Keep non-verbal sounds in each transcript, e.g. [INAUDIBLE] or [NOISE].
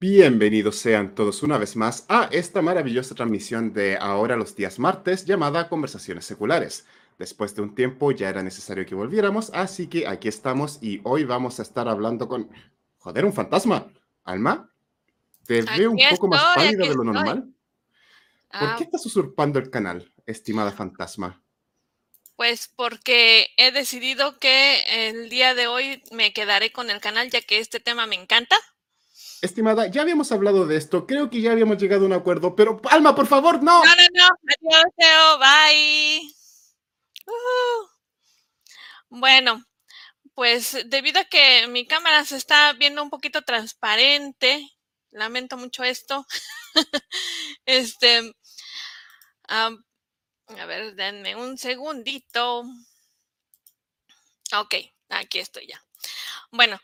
Bienvenidos sean todos una vez más a esta maravillosa transmisión de ahora los días martes llamada Conversaciones Seculares. Después de un tiempo ya era necesario que volviéramos, así que aquí estamos y hoy vamos a estar hablando con... Joder, un fantasma. Alma, te Aquí veo un poco más pálida de lo normal. ¿Por Ah, qué estás usurpando el canal, estimada fantasma? Pues porque he decidido que el día de hoy me quedaré con el canal ya que este tema me encanta. Estimada, ya habíamos hablado de esto, creo que ya habíamos llegado a un acuerdo, pero Alma, por favor, no. No, no, no. Adiós, Teo. Bye. Uh. Bueno, pues debido a que mi cámara se está viendo un poquito transparente, lamento mucho esto. [LAUGHS] este, a ver, denme un segundito. Ok, aquí estoy ya. Bueno,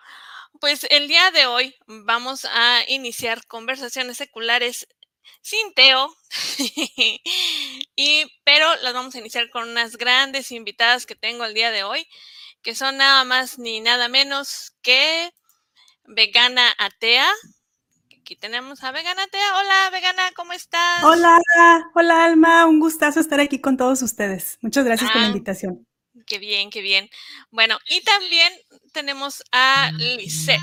pues el día de hoy vamos a iniciar conversaciones seculares sin Teo, [LAUGHS] y, pero las vamos a iniciar con unas grandes invitadas que tengo el día de hoy, que son nada más ni nada menos que Vegana Atea. Aquí tenemos a Vegana Atea. Hola, Vegana, ¿cómo estás? Hola, hola Alma, un gustazo estar aquí con todos ustedes. Muchas gracias por la Ah. invitación. Qué bien, qué bien. Bueno, y también tenemos a Lisette.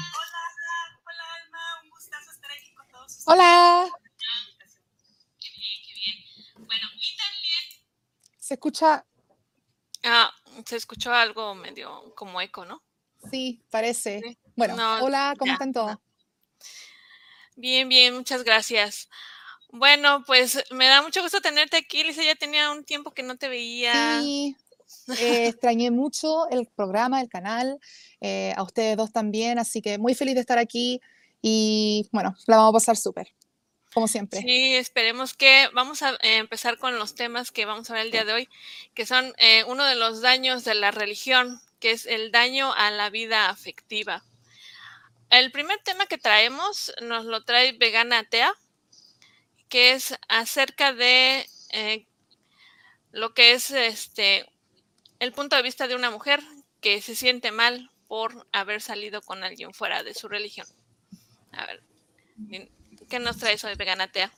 Hola. Qué bien, qué bien. Bueno, y también ¿Se escucha? ah, se escuchó algo medio como eco, ¿no? Sí, parece. Sí. Bueno, No, hola, ¿cómo ya, están todos? Bien, bien, muchas gracias. Bueno, pues me da mucho gusto tenerte aquí, Lisa. Ya tenía un tiempo que no te veía. Sí, eh, extrañé mucho el programa, el canal, eh, a ustedes dos también, así que muy feliz de estar aquí y bueno, la vamos a pasar súper, como siempre. Sí, esperemos que vamos a eh, empezar con los temas que vamos a ver el día de hoy, que son eh, uno de los daños de la religión, que es el daño a la vida afectiva. El primer tema que traemos nos lo trae Vegana Atea, que es acerca de lo que es este el punto de vista de una mujer que se siente mal por haber salido con alguien fuera de su religión. A ver, ¿qué nos traes hoy, Vegana Atea?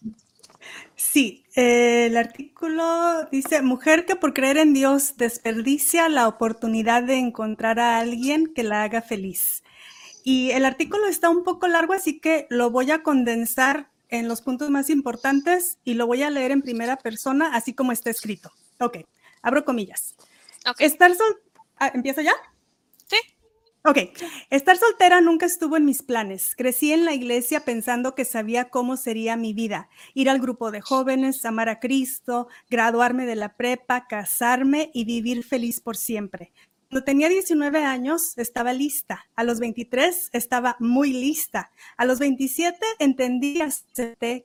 Sí, el artículo dice, mujer que por creer en Dios desperdicia la oportunidad de encontrar a alguien que la haga feliz. Y el artículo está un poco largo, así que lo voy a condensar en los puntos más importantes y lo voy a leer en primera persona, así como está escrito. Ok, abro comillas. Estar sol... ah, ¿Empieza ya? Sí. Ok, estar soltera nunca estuvo en mis planes. Crecí en la iglesia pensando que sabía cómo sería mi vida. Ir al grupo de jóvenes, amar a Cristo, graduarme de la prepa, casarme y vivir feliz por siempre. Cuando tenía 19 años estaba lista. A los 23 estaba muy lista. A los 27 entendí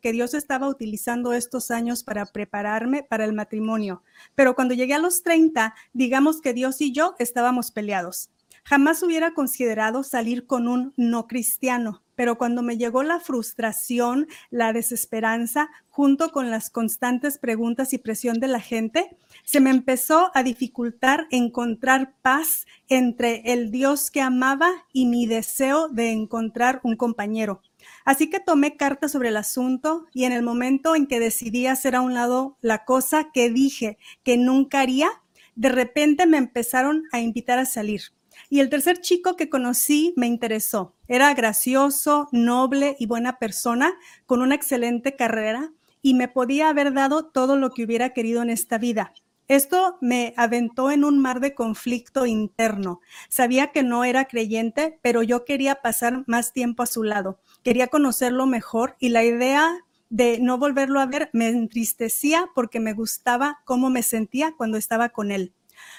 que Dios estaba utilizando estos años para prepararme para el matrimonio. Pero cuando llegué a los 30, digamos que Dios y yo estábamos peleados. Jamás hubiera considerado salir con un no cristiano, pero cuando me llegó la frustración, la desesperanza, junto con las constantes preguntas y presión de la gente, se me empezó a dificultar encontrar paz entre el Dios que amaba y mi deseo de encontrar un compañero. Así que tomé carta sobre el asunto y en el momento en que decidí hacer a un lado la cosa que dije que nunca haría, de repente me empezaron a invitar a salir. Y el tercer chico que conocí me interesó. Era gracioso, noble y buena persona, con una excelente carrera y me podía haber dado todo lo que hubiera querido en esta vida. Esto me aventó en un mar de conflicto interno. Sabía que no era creyente, pero yo quería pasar más tiempo a su lado. Quería conocerlo mejor y la idea de no volverlo a ver me entristecía porque me gustaba cómo me sentía cuando estaba con él.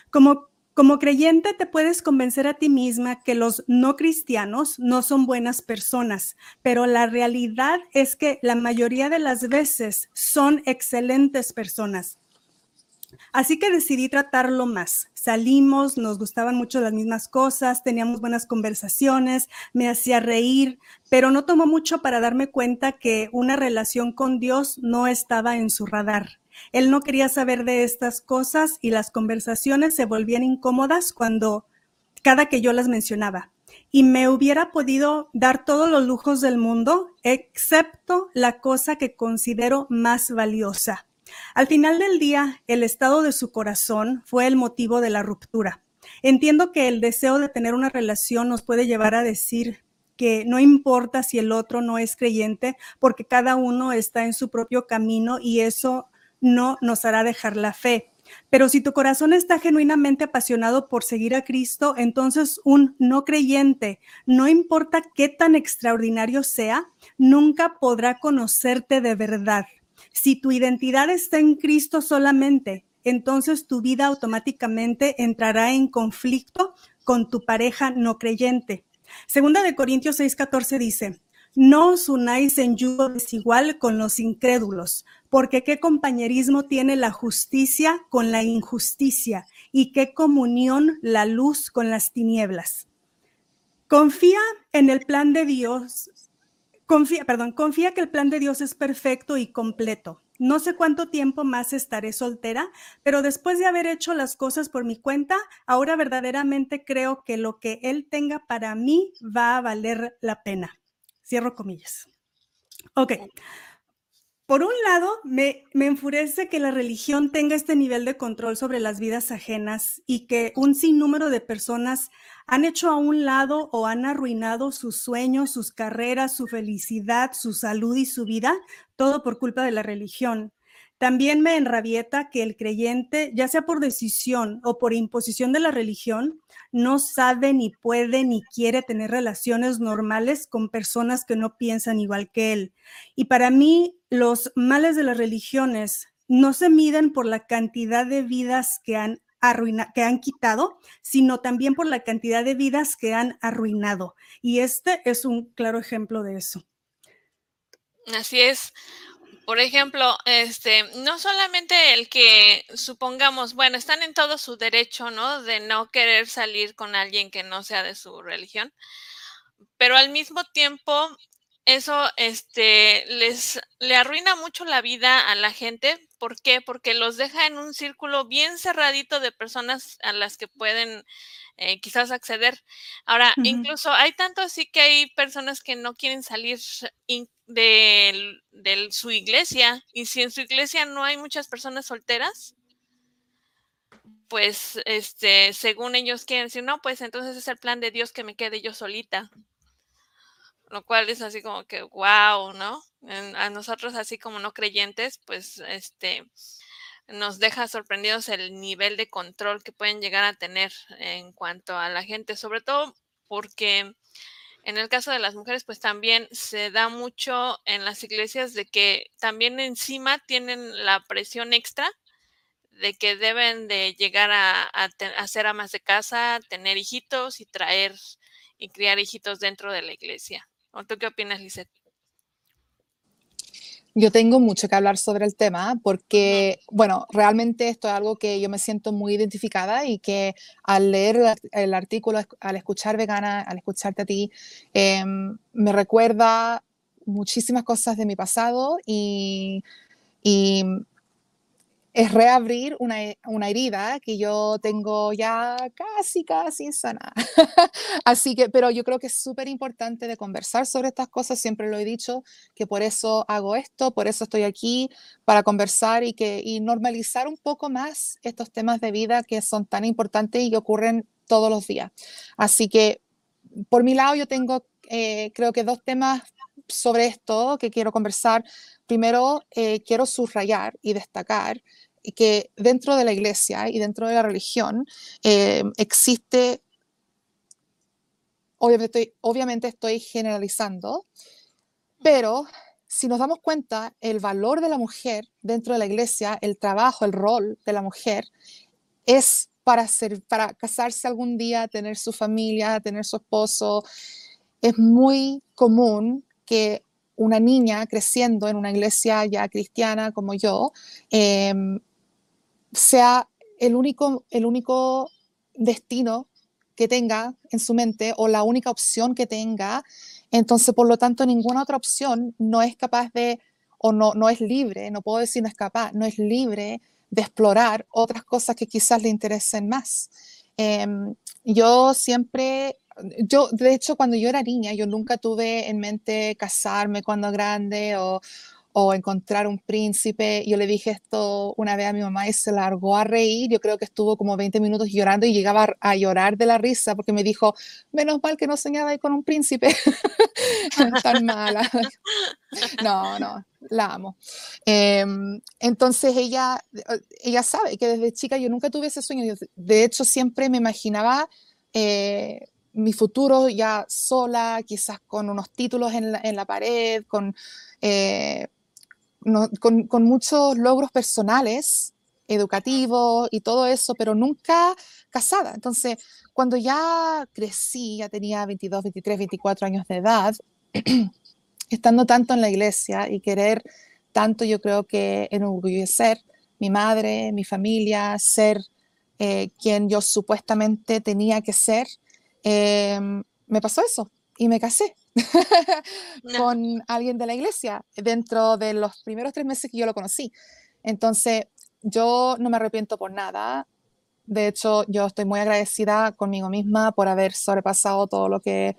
Como, como creyente te puedes convencer a ti misma que los no cristianos no son buenas personas, pero la realidad es que la mayoría de las veces son excelentes personas. Así que decidí tratarlo más. Salimos, nos gustaban mucho las mismas cosas, teníamos buenas conversaciones, me hacía reír, pero no tomó mucho para darme cuenta que una relación con Dios no estaba en su radar. Él no quería saber de estas cosas y las conversaciones se volvían incómodas cuando cada que yo las mencionaba. Y me hubiera podido dar todos los lujos del mundo, excepto la cosa que considero más valiosa, al final del día, el estado de su corazón fue el motivo de la ruptura. Entiendo que el deseo de tener una relación nos puede llevar a decir que no importa si el otro no es creyente, porque cada uno está en su propio camino y eso no nos hará dejar la fe. Pero si tu corazón está genuinamente apasionado por seguir a Cristo, entonces un no creyente, no importa qué tan extraordinario sea, nunca podrá conocerte de verdad. Si tu identidad está en Cristo solamente, entonces tu vida automáticamente entrará en conflicto con tu pareja no creyente. Segunda de Corintios 6:14 dice, no os unáis en yugo desigual con los incrédulos, porque qué compañerismo tiene la justicia con la injusticia y qué comunión la luz con las tinieblas. Confía en el plan de Dios Confía, perdón, confía que el plan de Dios es perfecto y completo. No sé cuánto tiempo más estaré soltera, pero después de haber hecho las cosas por mi cuenta, ahora verdaderamente creo que lo que Él tenga para mí va a valer la pena. Cierro comillas. Ok. Por un lado, me, me, enfurece que la religión tenga este nivel de control sobre las vidas ajenas y que un sinnúmero de personas han hecho a un lado o han arruinado sus sueños, sus carreras, su felicidad, su salud y su vida, todo por culpa de la religión. También me enrabieta que el creyente, ya sea por decisión o por imposición de la religión, no sabe ni puede ni quiere tener relaciones normales con personas que no piensan igual que él. Y para mí, los males de las religiones no se miden por la cantidad de vidas que han que han quitado, sino también por la cantidad de vidas que han arruinado. Y este es un claro ejemplo de eso. Así es. Por ejemplo, este, no solamente el que supongamos, bueno, están en todo su derecho, ¿no? De no querer salir con alguien que no sea de su religión, pero al mismo tiempo eso este, les le arruina mucho la vida a la gente. ¿Por qué? Porque los deja en un círculo bien cerradito de personas a las que pueden eh, quizás acceder. Ahora, incluso hay tanto así que hay personas que no quieren salir de, de su iglesia y si en su iglesia no hay muchas personas solteras, pues este, según ellos quieren decir, no, pues entonces es el plan de Dios que me quede yo solita lo cual es así como que, wow, ¿no? a nosotros así como no creyentes, pues este nos deja sorprendidos el nivel de control que pueden llegar a tener en cuanto a la gente, sobre todo porque en el caso de las mujeres, pues también se da mucho en las iglesias de que también encima tienen la presión extra de que deben de llegar a, a ser amas de casa, tener hijitos y traer y criar hijitos dentro de la iglesia. ¿O tú qué opinas, Lizeth? Yo tengo mucho que hablar sobre el tema porque, bueno, realmente esto es algo que yo me siento muy identificada y que al leer el, artículo, al escuchar Vegana, al escucharte a ti, em, me recuerda muchísimas cosas de mi pasado y, y es reabrir una, una, herida que yo tengo ya casi, casi sana. [LAUGHS] Así que, pero yo creo que es súper importante de conversar sobre estas cosas, siempre lo he dicho, que por eso hago esto, por eso estoy aquí, para conversar y, que, y normalizar un poco más estos temas de vida que son tan importantes y que ocurren todos los días. Así que, por mi lado, yo tengo, eh, creo que dos temas sobre esto que quiero conversar. Primero, eh, quiero subrayar y destacar que dentro de la iglesia y dentro de la religión eh, existe, obviamente estoy, obviamente estoy generalizando, pero si nos damos cuenta, el valor de la mujer dentro de la iglesia, el trabajo, el rol de la mujer, es para, ser, para casarse algún día, tener su familia, tener su esposo. Es muy común que una niña creciendo en una iglesia ya cristiana como yo, em, sea el único, el único destino que tenga en su mente o la única opción que tenga. Entonces, por lo tanto, ninguna otra opción no es capaz de, o no, no es libre, no puedo decir no es capaz, no es libre de explorar otras cosas que quizás le interesen más. Em, yo siempre, yo, de hecho, cuando yo era niña, yo nunca tuve en mente casarme cuando grande o, o encontrar un príncipe. Yo le dije esto una vez a mi mamá y se largó a reír. Yo creo que estuvo como 20 minutos llorando y llegaba a llorar de la risa porque me dijo, menos mal que no soñaba con un príncipe. [LAUGHS] Tan mala. [LAUGHS] no, no, la amo. Em, entonces ella, ella sabe que desde chica yo nunca tuve ese sueño. De hecho, siempre me imaginaba... Eh, mi futuro ya sola, quizás con unos títulos en la, en la pared, con eh, con, muchos logros personales, educativos y todo eso, pero nunca casada. Entonces, cuando ya crecí, ya tenía 22, 23, 24 años de edad, [CLEARS THROAT] estando tanto en la iglesia y querer tanto, yo creo que enorgullecer mi madre, mi familia, ser eh, quien yo supuestamente tenía que ser, eh, me pasó eso y me casé. con alguien de la iglesia dentro de los primeros tres meses que yo lo conocí. Entonces, yo no me arrepiento por nada. De hecho, yo estoy muy agradecida conmigo misma por haber sobrepasado todo lo que,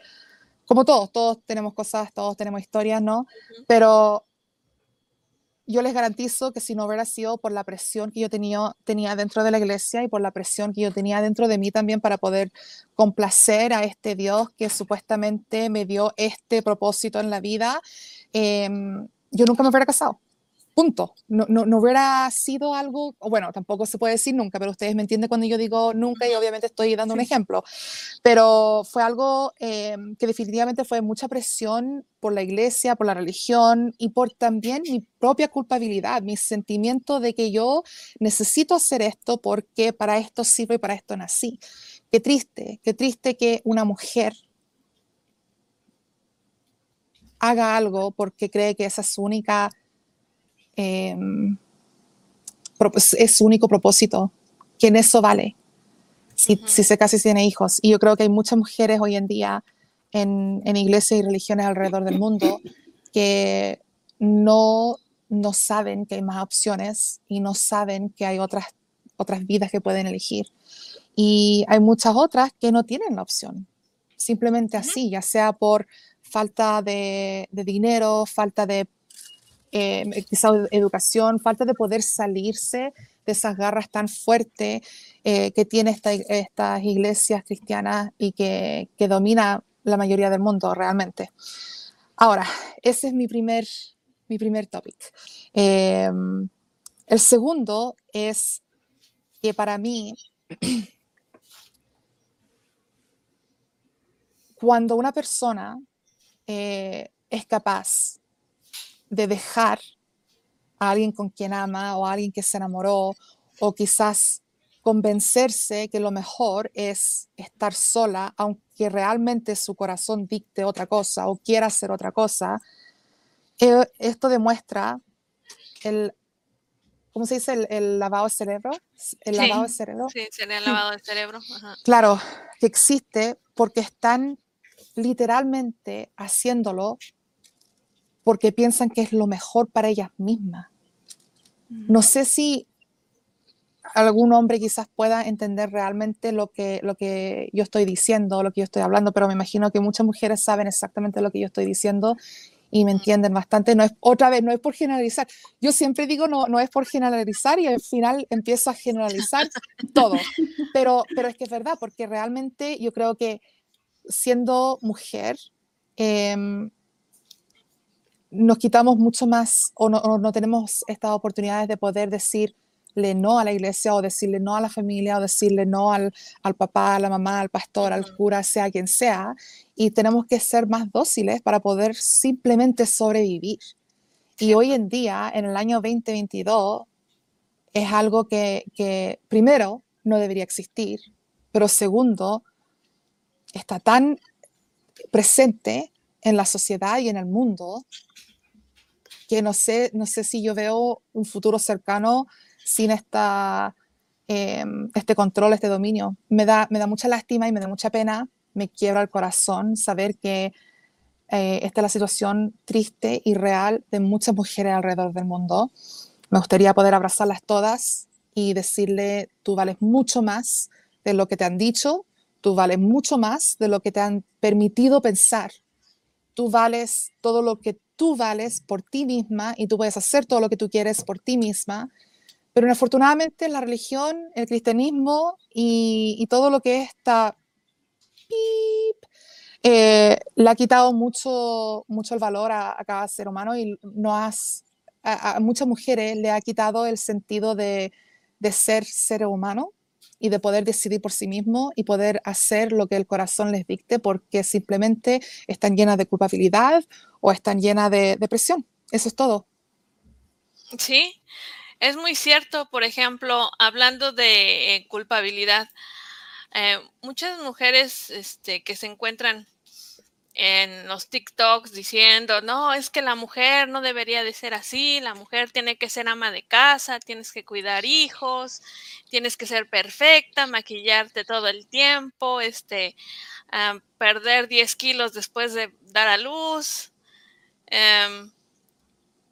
como todos, todos tenemos cosas, todos tenemos historias, ¿no? Pero yo les garantizo que si no hubiera sido por la presión que yo tenía, tenía dentro de la iglesia y por la presión que yo tenía dentro de mí también para poder complacer a este Dios que supuestamente me dio este propósito en la vida, em, yo nunca me hubiera casado punto. No, no, no, hubiera sido algo, bueno, tampoco se puede decir nunca, pero ustedes me entienden cuando yo digo nunca y obviamente estoy dando un ejemplo, pero fue algo eh, que definitivamente fue mucha presión por la iglesia, por la religión y por también mi propia culpabilidad, mi sentimiento de que yo necesito hacer esto porque para esto sirve y para esto nací. Qué triste, qué triste que una mujer haga algo porque cree que esa es su única Em, es su único propósito, que en eso vale, si, se casa y tiene hijos. Y yo creo que hay muchas mujeres hoy en día en, en iglesias y religiones alrededor del mundo que no, no saben que hay más opciones y no saben que hay otras, otras vidas que pueden elegir. Y hay muchas otras que no tienen la opción, simplemente así, ya sea por falta de, de dinero, falta de eh, quizá educación, falta de poder salirse de esas garras tan fuertes eh, que tiene estas iglesias cristianas y que, que, domina la mayoría del mundo realmente. Ahora, ese es mi primer, mi primer topic. Em, el segundo es que para mí, [CLEARS THROAT] cuando una persona eh, es capaz de dejar a alguien con quien ama o a alguien que se enamoró o quizás convencerse que lo mejor es estar sola, aunque realmente su corazón dicte otra cosa o quiera hacer otra cosa, eh, esto demuestra el, ¿cómo se dice? El, lavado de cerebro. El lavado de cerebro. Sí, sería el lavado de cerebro. Claro, que existe porque están literalmente haciéndolo porque piensan que es lo mejor para ellas mismas. No mm. sé si algún hombre quizás pueda entender realmente lo que, lo que yo estoy diciendo, lo que yo estoy hablando, pero me imagino que muchas mujeres saben exactamente lo que yo estoy diciendo y me entienden bastante. No es, otra vez, no es por generalizar. Yo siempre digo no, no es por generalizar y al final empiezo a generalizar [LAUGHS] todo. Pero, pero es que es verdad, porque realmente yo creo que siendo mujer, em, nos quitamos mucho más o no, no, tenemos estas oportunidades de poder decirle no a la iglesia o decirle no a la familia o decirle no al, al papá, a la mamá, al pastor, al cura, sea quien sea. Y tenemos que ser más dóciles para poder simplemente sobrevivir. Y hoy en día, en el año 2022, es algo que, que primero no debería existir, pero segundo, está tan presente en la sociedad y en el mundo que no sé, no sé si yo veo un futuro cercano sin esta, em, este control, este dominio. Me da, me da mucha lástima y me da mucha pena, me quiebra el corazón saber que eh, esta es la situación triste y real de muchas mujeres alrededor del mundo. Me gustaría poder abrazarlas todas y decirle, tú vales mucho más de lo que te han dicho, tú vales mucho más de lo que te han permitido pensar. Tú vales todo lo que tú vales por ti misma y tú puedes hacer todo lo que tú quieres por ti misma. Pero afortunadamente la religión, el cristianismo y, todo lo que está eh, le ha quitado mucho, mucho el valor a, cada ser humano y no has, a, muchas mujeres le ha quitado el sentido de, de ser ser humano y de poder decidir por sí mismo y poder hacer lo que el corazón les dicte porque simplemente están llenas de culpabilidad o están llenas de depresión. Eso es todo. Sí, es muy cierto. Por ejemplo, hablando de eh, culpabilidad, eh, muchas mujeres este, que se encuentran en los TikToks diciendo, no, es que la mujer no debería de ser así, la mujer tiene que ser ama de casa, tienes que cuidar hijos, tienes que ser perfecta, maquillarte todo el tiempo, este, ah, perder 10 kilos después de dar a luz, Em,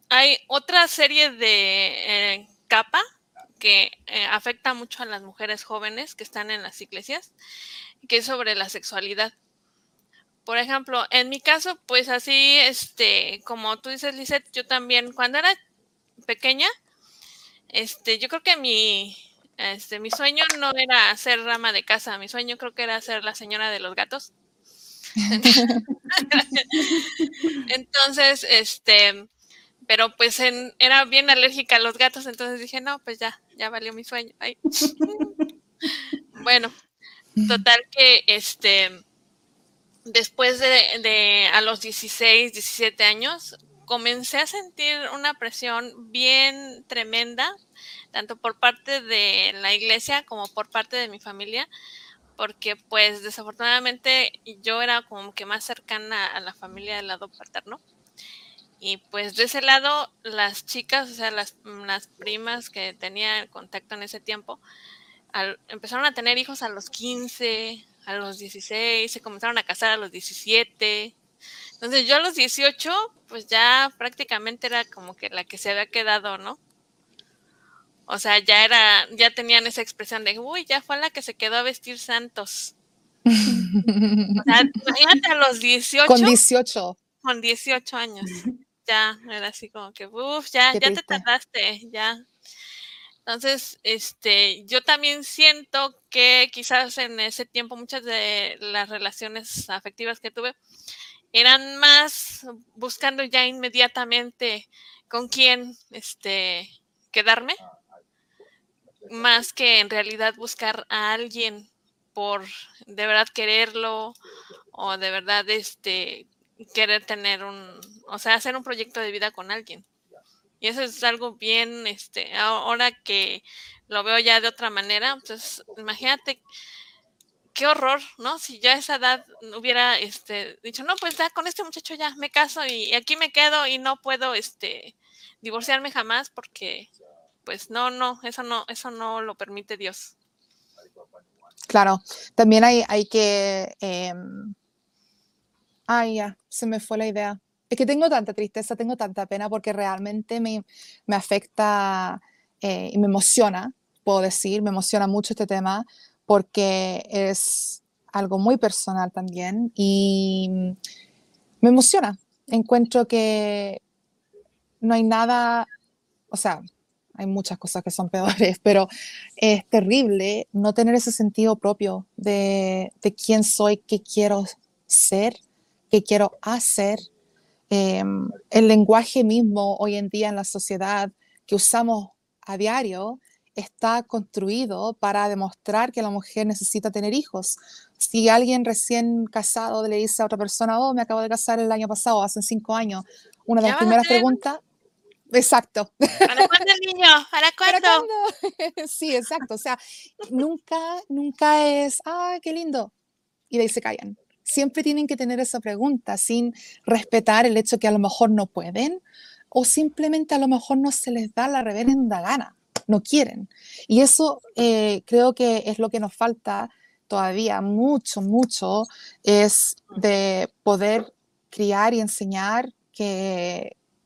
hay otra serie de eh, capa que eh, afecta mucho a las mujeres jóvenes que están en las iglesias, que es sobre la sexualidad. Por ejemplo, en mi caso, pues así, este, como tú dices, Lizeth, yo también, cuando era pequeña, este, yo creo que mi, este, mi sueño no era ser rama de casa, mi sueño creo que era ser la señora de los gatos. [LAUGHS] entonces, este, pero pues era bien alérgica a los gatos, entonces dije, no, pues ya, ya valió mi sueño. [LAUGHS] bueno, total que este, después de, a los 16, 17 años, comencé a sentir una presión bien tremenda, tanto por parte de la iglesia como por parte de mi familia, porque pues desafortunadamente yo era como que más cercana a la familia del lado paterno. Y pues de ese lado, las chicas, o sea, las, las primas que tenía contacto en ese tiempo, empezaron a tener hijos a los 15, a los 16, se comenzaron a casar a los 17. Entonces yo a los 18, pues ya prácticamente era como que la que se había quedado, ¿no? O sea, ya era, ya tenían esa expresión de, uy, ya fue la que se quedó a vestir santos. o sea, [LAUGHS] imagínate a los 18. Con 18. Con 18 años. Ya, era así como que, uff, ya, ya te tardaste, ya. Entonces, este, yo también siento que quizás en ese tiempo muchas de las relaciones afectivas que tuve eran más buscando ya inmediatamente con quién este, quedarme más que en realidad buscar a alguien por de verdad quererlo o de verdad este querer tener un, o sea, hacer un proyecto de vida con alguien. Y eso es algo bien, este, ahora que lo veo ya de otra manera, entonces imagínate qué horror, ¿no? Si ya a esa edad hubiera este, dicho, no, pues ya con este muchacho ya me caso y aquí me quedo y no puedo este, divorciarme jamás porque, pues no, no, eso no, eso no lo permite Dios. Claro, también hay, hay que... em, ya, se me fue la idea. Es que tengo tanta tristeza, tengo tanta pena porque realmente me, me afecta eh, y me emociona, puedo decir, me emociona mucho este tema porque es algo muy personal también y me emociona. Encuentro que no hay nada, o sea, hay muchas cosas que son peores, [LAUGHS] pero es terrible no tener ese sentido propio de, de quién soy, qué quiero ser, qué quiero hacer. Em, el lenguaje mismo hoy en día en la sociedad que usamos a diario está construido para demostrar que la mujer necesita tener hijos. Si alguien recién casado le dice a otra persona, oh, me acabo de casar el año pasado, hace cinco años, una de ¿Ya las primeras preguntas, exacto, ¿Para cuándo niño? ¿Para [LAUGHS] cuándo? [LAUGHS] Sí, exacto. O sea, nunca, nunca es, ah, qué lindo. Y de ahí se callan. Siempre tienen que tener esa pregunta sin respetar el hecho que a lo mejor no pueden o simplemente a lo mejor no se les da la reverenda gana, no quieren. Y eso eh, creo que es lo que nos falta todavía mucho, mucho, es de poder criar y enseñar que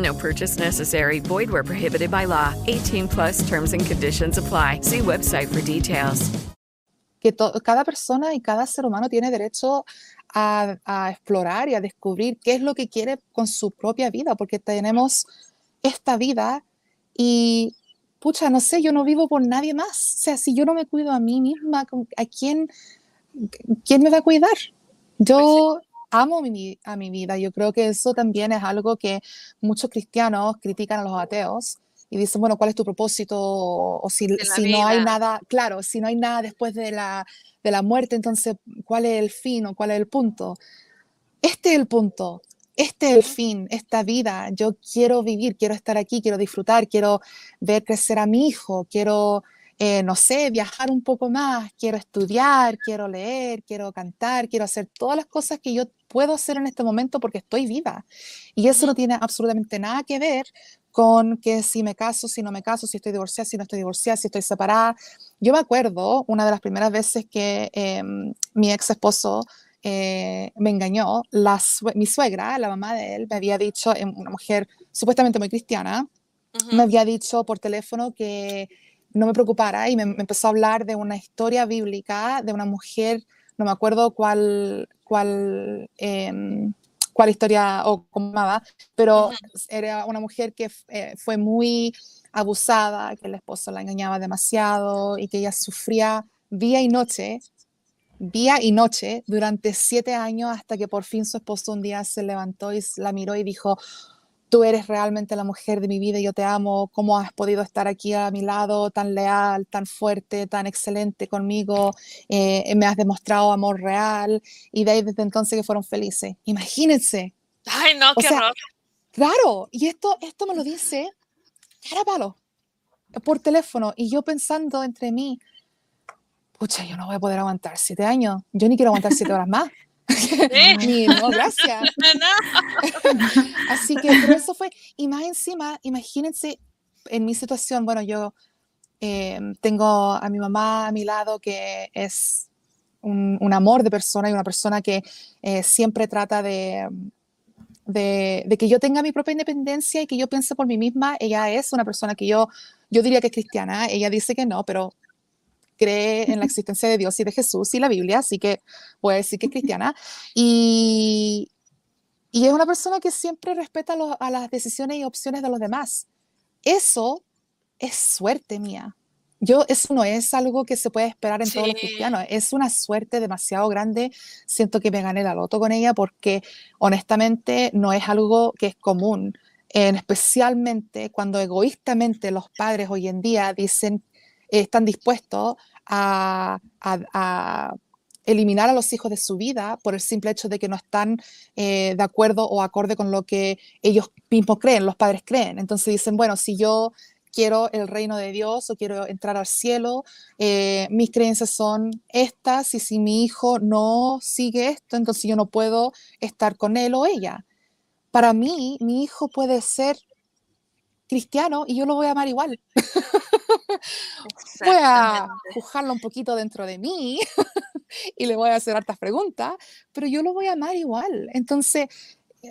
No purchase necessary. Void where prohibited by law. 18 plus terms and conditions apply. See website for details. que cada persona y cada ser humano tiene derecho a, a explorar y a descubrir qué es lo que quiere con su propia vida, porque tenemos esta vida y, pucha, no sé, yo no vivo por nadie más. O sea, si yo no me cuido a mí misma, ¿con- ¿a quién, quién me va a cuidar? Yo amo mi, a mi vida. Yo creo que eso también es algo que muchos cristianos critican a los ateos y dicen, bueno, ¿cuál es tu propósito? O, o si, si no hay nada, claro, si no hay nada después de la, de la muerte, entonces, ¿cuál es el fin o cuál es el punto? Este es el punto. Este es el fin, esta vida. Yo quiero vivir, quiero estar aquí, quiero disfrutar, quiero ver crecer a mi hijo, quiero, eh, no sé, viajar un poco más, quiero estudiar, quiero leer, quiero cantar, quiero hacer todas las cosas que yo puedo hacer en este momento porque estoy viva. Y eso no tiene absolutamente nada que ver con que si me caso, si no me caso, si estoy divorciada, si no estoy divorciada, si estoy separada. Yo me acuerdo una de las primeras veces que em, mi ex esposo eh, me engañó, la sue- mi suegra, la mamá de él, me había dicho, em, una mujer supuestamente muy cristiana, me había dicho por teléfono que no me preocupara y me, me empezó a hablar de una historia bíblica de una mujer, no me acuerdo cuál, cuál, em, cuál historia o cómo llamaba, pero era una mujer que eh, fue muy abusada, que el esposo la engañaba demasiado y que ella sufría día y noche, día y noche durante siete años hasta que por fin su esposo un día se levantó y la miró y dijo, tú eres realmente la mujer de mi vida, y yo te amo, cómo has podido estar aquí a mi lado, tan leal, tan fuerte, tan excelente conmigo, eh, me has demostrado amor real, y de ahí desde entonces que fueron felices. Imagínense, Ay, no, o qué sea, horror. claro, y esto, esto me lo dice cara palo, por teléfono, y yo pensando entre mí, pucha, yo no voy a poder aguantar siete años, yo ni quiero aguantar siete horas más. [LAUGHS] Ni, no, gracias. [LAUGHS] [LAUGHS] Así que, pero eso fue, y más encima, imagínense en mi situación, bueno, yo eh, tengo a mi mamá a mi lado que es un, un amor de persona y una persona que eh, siempre trata de, de, de, que yo tenga mi propia independencia y que yo piense por mí misma. Ella es una persona que yo, yo diría que es cristiana, ella dice que no, pero cree en la existencia de Dios y de Jesús y la Biblia, así que puede decir que es cristiana. Y, y es una persona que siempre respeta a las decisiones y opciones de los demás. Eso es suerte mía. Yo, eso no es algo que se puede esperar en todos los cristianos. Es una suerte demasiado grande. Siento que me gané la loto con ella porque honestamente no es algo que es común. En especialmente cuando egoístamente los padres hoy en día dicen, están dispuestos a, eliminar a los hijos de su vida por el simple hecho de que no están eh, de acuerdo o acorde con lo que ellos mismos creen, los padres creen. Entonces dicen, bueno, si yo quiero el reino de Dios o quiero entrar al cielo, eh, mis creencias son estas y si mi hijo no sigue esto, entonces yo no puedo estar con él o ella. Para mí, mi hijo puede ser cristiano y yo lo voy a amar igual. [LAUGHS] [LAUGHS] voy a juzgarlo un poquito dentro de mí [LAUGHS] y le voy a hacer hartas preguntas, pero yo lo voy a amar igual. Entonces,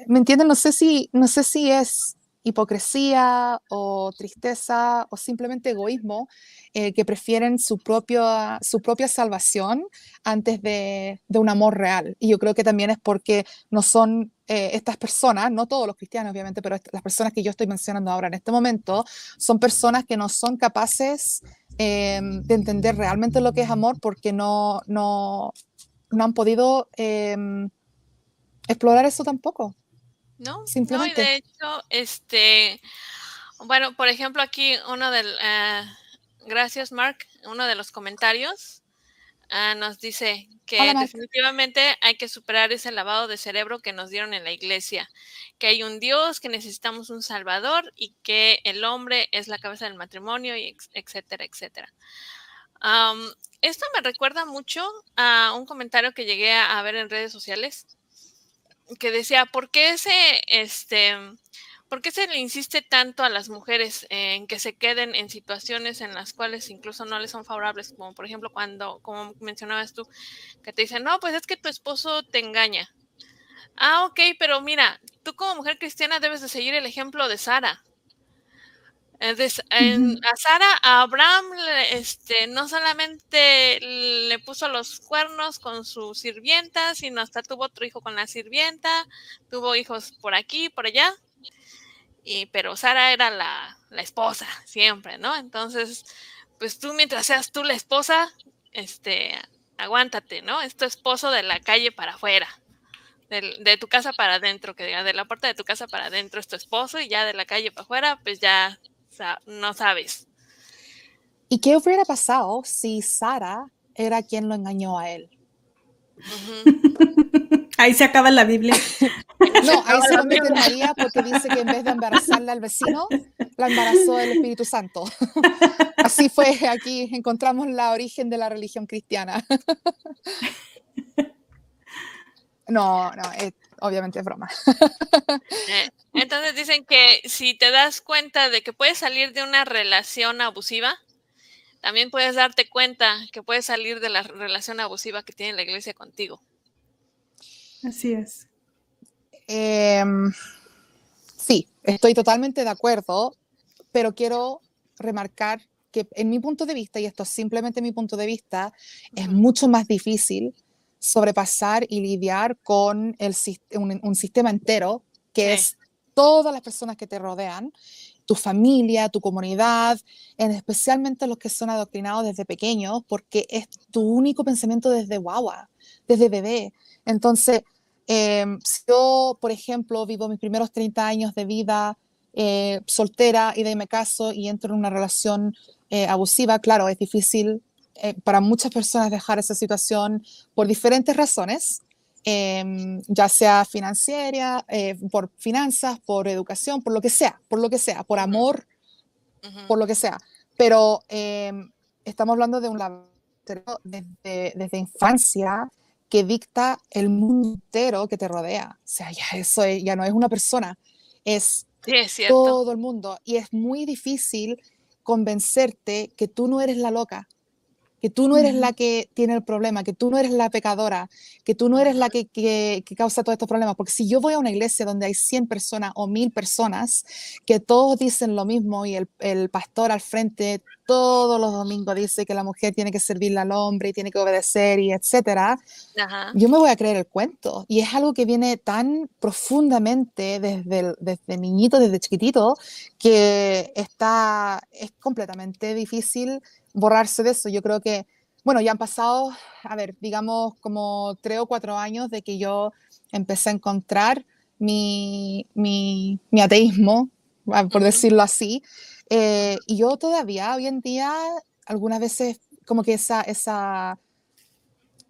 ¿me entienden? No sé si, no sé si es hipocresía o tristeza o simplemente egoísmo eh, que prefieren su, propio, su propia salvación antes de, de, un amor real. Y yo creo que también es porque no son eh, estas personas, no todos los cristianos obviamente, pero las personas que yo estoy mencionando ahora en este momento, son personas que no son capaces em, de entender realmente lo que es amor porque no, no, no han podido em, explorar eso tampoco. No, Simplemente. de hecho, este, bueno, por ejemplo, aquí uno del, eh, gracias Mark, uno de los comentarios uh, nos dice que definitivamente hay que superar ese lavado de cerebro que nos dieron en la iglesia, que hay un Dios, que necesitamos un Salvador y que el hombre es la cabeza del matrimonio, y etcétera, etcétera. esto me recuerda mucho a un comentario que llegué a ver en redes sociales que decía, ¿por qué se, este, ¿por qué se le insiste tanto a las mujeres en que se queden en situaciones en las cuales incluso no les son favorables? Como por ejemplo cuando, como mencionabas tú, que te dicen, no, pues es que tu esposo te engaña. Ah, ok, pero mira, tú como mujer cristiana debes de seguir el ejemplo de Sara. En, a Sara, a Abraham, este, no solamente le puso los cuernos con su sirvienta, sino hasta tuvo otro hijo con la sirvienta, tuvo hijos por aquí, por allá, y, pero Sara era la, la esposa, siempre, ¿no? Entonces, pues tú mientras seas tú la esposa, este, aguántate, ¿no? Es tu esposo de la calle para afuera, de, de tu casa para adentro, que diga, de la puerta de tu casa para adentro es tu esposo y ya de la calle para afuera, pues ya no sabes. ¿Y qué hubiera pasado si Sara era quien lo engañó a él? [LAUGHS] ahí se acaba la Biblia. [LAUGHS] no, ahí se convierte en María porque dice que en vez de embarazarla al vecino, la embarazó el Espíritu Santo. [LAUGHS] Así fue, aquí encontramos la origen de la religión cristiana. no, no, es, obviamente es broma. Entonces dicen que si te das cuenta de que puedes salir de una relación abusiva, también puedes darte cuenta que puedes salir de la relación abusiva que tiene la iglesia contigo. Así es. Em, sí, estoy totalmente de acuerdo, pero quiero remarcar que en mi punto de vista, y esto es simplemente mi punto de vista, es mucho más difícil sobrepasar y lidiar con el, un, sistema entero que es todas las personas que te rodean, tu familia, tu comunidad, en especialmente los que son adoctrinados desde pequeños, porque es tu único pensamiento desde guagua, desde bebé. Entonces, em, si yo, por ejemplo, vivo mis primeros 30 años de vida eh, soltera y de me caso y entro en una relación eh, abusiva, claro, es difícil eh, para muchas personas dejar esa situación por diferentes razones, Em, ya sea financiera, eh, por finanzas, por educación, por lo que sea, por lo que sea, por amor, por lo que sea. Pero em, estamos hablando de un desde, desde infancia que dicta el mundo entero que te rodea. O sea, ya eso ya no es una persona, es, todo el mundo. Y es muy difícil convencerte que tú no eres la loca, que tú no eres la que tiene el problema, que tú no eres la pecadora, que tú no eres la que, que, causa todos estos problemas. Porque si yo voy a una iglesia donde hay 100 personas o 1000 personas que todos dicen lo mismo y el, el pastor al frente todos los domingos dice que la mujer tiene que servirle al hombre y tiene que obedecer y etcétera, yo me voy a creer el cuento. Y es algo que viene tan profundamente desde, desde niñito, desde chiquitito, que está, es completamente difícil borrarse de eso. Yo creo que, bueno, ya han pasado, a ver, digamos como tres o cuatro años de que yo empecé a encontrar mi, mi, mi ateísmo, ah, por decirlo así. Eh, y yo todavía, hoy en día, algunas veces como que esa, esa,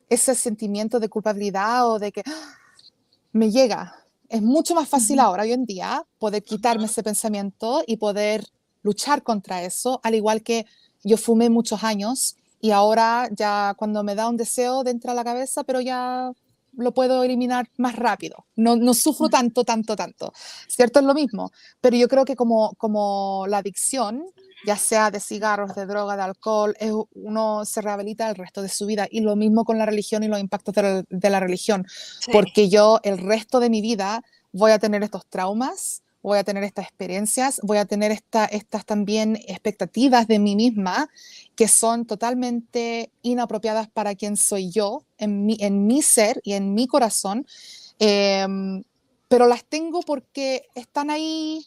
ese sentimiento de culpabilidad o de que ¡ah! me llega. Es mucho más fácil ahora, hoy en día, poder quitarme ese pensamiento y poder luchar contra eso, al igual que yo fumé muchos años y ahora ya cuando me da un deseo de entrar a la cabeza, pero ya lo puedo eliminar más rápido. No, no sufro tanto, tanto, tanto. ¿Cierto? Es lo mismo. Pero yo creo que como, como la adicción, ya sea de cigarros, de droga, de alcohol, es, uno se rehabilita el resto de su vida. Y lo mismo con la religión y los impactos de la, religión. Porque yo el resto de mi vida voy a tener estos traumas, voy a tener estas experiencias, voy a tener esta, estas también expectativas de mí misma que son totalmente inapropiadas para quien soy yo, en mi, en mi ser y en mi corazón, em, pero las tengo porque están ahí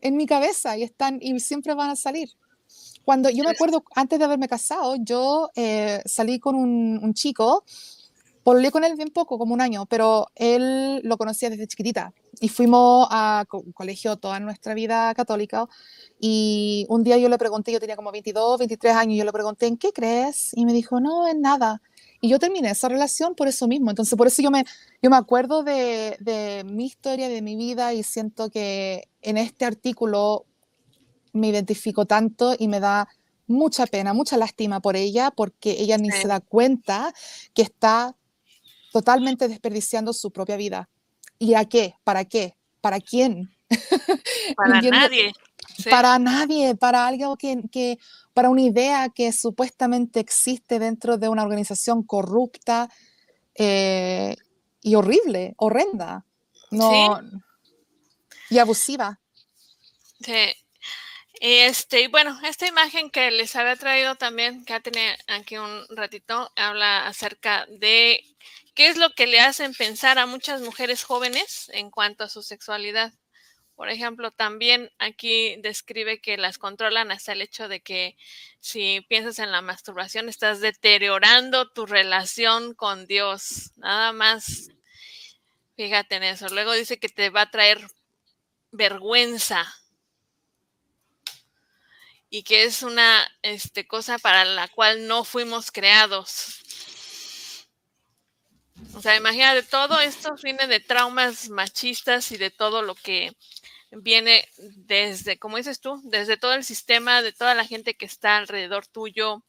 en mi cabeza y, están, y siempre van a salir. Cuando yo me acuerdo, antes de haberme casado, yo eh, salí con un, un chico Volví con él bien poco, como un año, pero él lo conocía desde chiquitita y fuimos a un colegio toda nuestra vida católica y un día yo le pregunté, yo tenía como 22, 23 años, yo le pregunté, ¿en qué crees? Y me dijo, no, en nada. Y yo terminé esa relación por eso mismo. Entonces, por eso yo me, yo me acuerdo de, de mi historia, de mi vida y siento que en este artículo me identifico tanto y me da mucha pena, mucha lástima por ella, porque ella ni se da cuenta que está totalmente desperdiciando su propia vida. ¿Y a qué? ¿Para qué? ¿Para quién? [LAUGHS] Para nadie. Para nadie, para algo que, que, para una idea que supuestamente existe dentro de una organización corrupta eh, y horrible, horrenda, no, y abusiva. Sí. Este, y bueno, esta imagen que les había traído también, que ya tenía aquí un ratito, habla acerca de ¿Qué es lo que le hacen pensar a muchas mujeres jóvenes en cuanto a su sexualidad? Por ejemplo, también aquí describe que las controlan hasta el hecho de que si piensas en la masturbación estás deteriorando tu relación con Dios. Nada más, fíjate en eso. Luego dice que te va a traer vergüenza y que es una este, cosa para la cual no fuimos creados. O sea, imagínate, todo esto viene de traumas machistas y de todo lo que viene desde, como dices tú, desde todo el sistema, de toda la gente que está alrededor tuyo,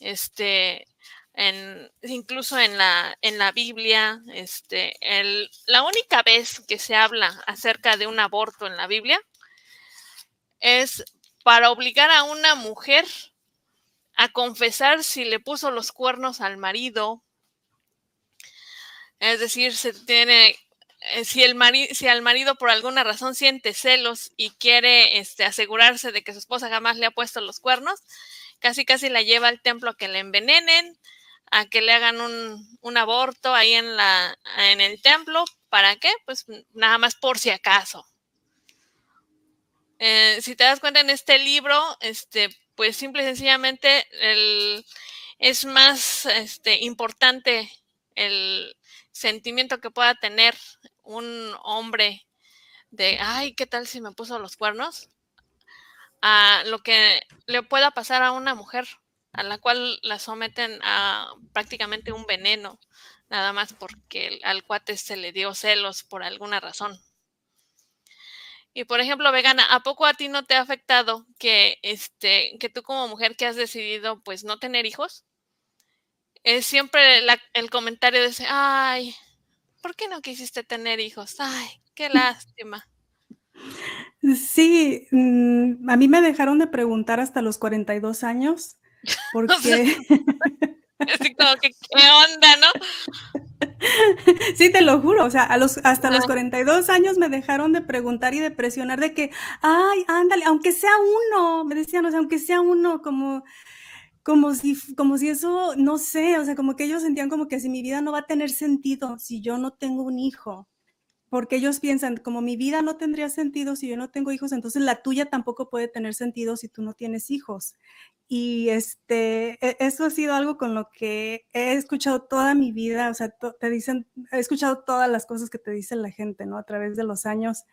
este, en, incluso en la, en la Biblia, este, el, la única vez que se habla acerca de un aborto en la Biblia es para obligar a una mujer a confesar si le puso los cuernos al marido es decir, se tiene, eh, si, el si al marido por alguna razón siente celos y quiere este, asegurarse de que su esposa jamás le ha puesto los cuernos, casi casi la lleva al templo a que le envenenen, a que le hagan un, aborto ahí en, el templo. ¿Para qué? Pues nada más por si acaso. Eh, si te das cuenta en este libro, este, pues simple y sencillamente es más este, importante el, sentimiento que pueda tener un hombre de, ay, ¿qué tal si me puso los cuernos? A lo que le pueda pasar a una mujer a la cual la someten a prácticamente un veneno, nada más porque al cuate se le dio celos por alguna razón. Y por ejemplo, vegana, ¿a poco a ti no te ha afectado que este que tú como mujer que has decidido pues no tener hijos? Es siempre el comentario de ese, ay, ¿por qué no quisiste tener hijos? Ay, qué lástima. Sí, mm, a mí me dejaron de preguntar hasta los 42 años [LAUGHS] Porque... Así como que, ¿qué onda, no? [LAUGHS] Sí, te lo juro, o sea, a los, hasta los 42 años me dejaron de preguntar y de presionar de que, ay, ándale, aunque sea uno, me decían, o sea, aunque sea uno, como, como si, como si eso, no sé, o sea, como que ellos sentían como que si mi vida no va a tener sentido si yo no tengo un hijo, porque ellos piensan, como mi vida no tendría sentido si yo no tengo hijos, entonces la tuya tampoco puede tener sentido si tú no tienes hijos. Y este, e, eso ha sido algo con lo que he escuchado toda mi vida, o sea, te dicen, he escuchado todas las cosas que te dice la gente, ¿no? A través de los años.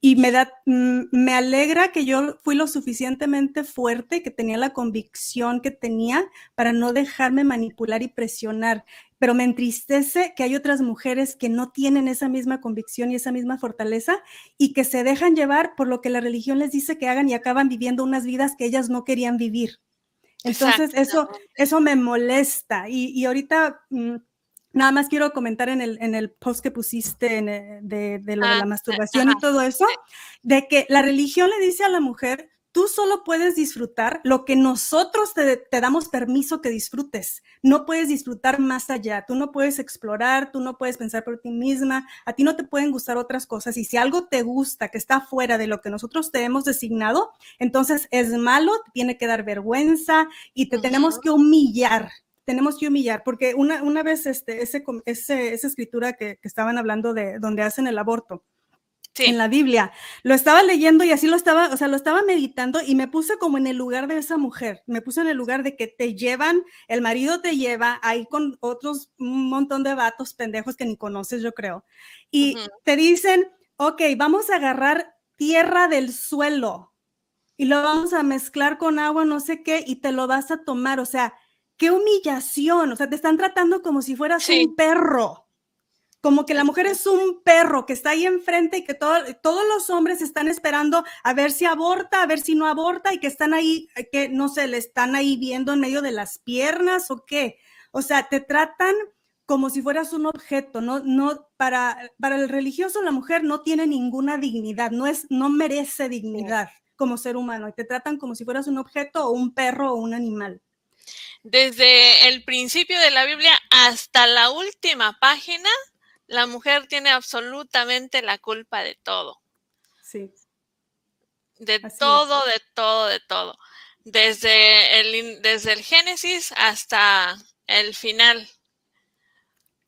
Y me da, me alegra que yo fui lo suficientemente fuerte, que tenía la convicción que tenía para no dejarme manipular y presionar. Pero me entristece que hay otras mujeres que no tienen esa misma convicción y esa misma fortaleza y que se dejan llevar por lo que la religión les dice que hagan y acaban viviendo unas vidas que ellas no querían vivir. Entonces, eso, eso me molesta. Y, y ahorita, mm, nada más quiero comentar en el, en el post que pusiste eh, de, de, lo de la Ah, masturbación y todo eso, de que la religión le dice a la mujer, tú solo puedes disfrutar lo que nosotros te, te damos permiso que disfrutes. No puedes disfrutar más allá, tú no puedes explorar, tú no puedes pensar por ti misma, a ti no te pueden gustar otras cosas. Y si algo te gusta que está fuera de lo que nosotros te hemos designado, entonces es malo, te tiene que dar vergüenza y te tenemos que humillar. Tenemos que humillar, porque una, una vez este, ese, ese- esa escritura que, que estaban hablando de donde hacen el aborto, en la Biblia. Lo estaba leyendo y así lo estaba, o sea, lo estaba meditando y me puse como en el lugar de esa mujer. Me puse en el lugar de que te llevan, el marido te lleva ahí con otros, un montón de vatos pendejos que ni conoces, yo creo. Y te dicen, ok, vamos a agarrar tierra del suelo y lo vamos a mezclar con agua, no sé qué, y te lo vas a tomar. O sea, qué humillación. O sea, te están tratando como si fueras un perro como que la mujer es un perro que está ahí enfrente y que todo- todos los hombres están esperando a ver si aborta, a ver si no aborta y que están ahí, eh, que no sé, le están ahí viendo en medio de las piernas o qué. O sea, te tratan como si fueras un objeto, no, no, para, para el religioso la mujer no tiene ninguna dignidad, no es, no merece dignidad como ser humano y te tratan como si fueras un objeto o un perro o un animal. Desde el principio de la Biblia hasta la última página, la mujer tiene absolutamente la culpa de todo. Sí. De Así es. todo, de todo, de todo. Desde el, desde el Génesis hasta el final.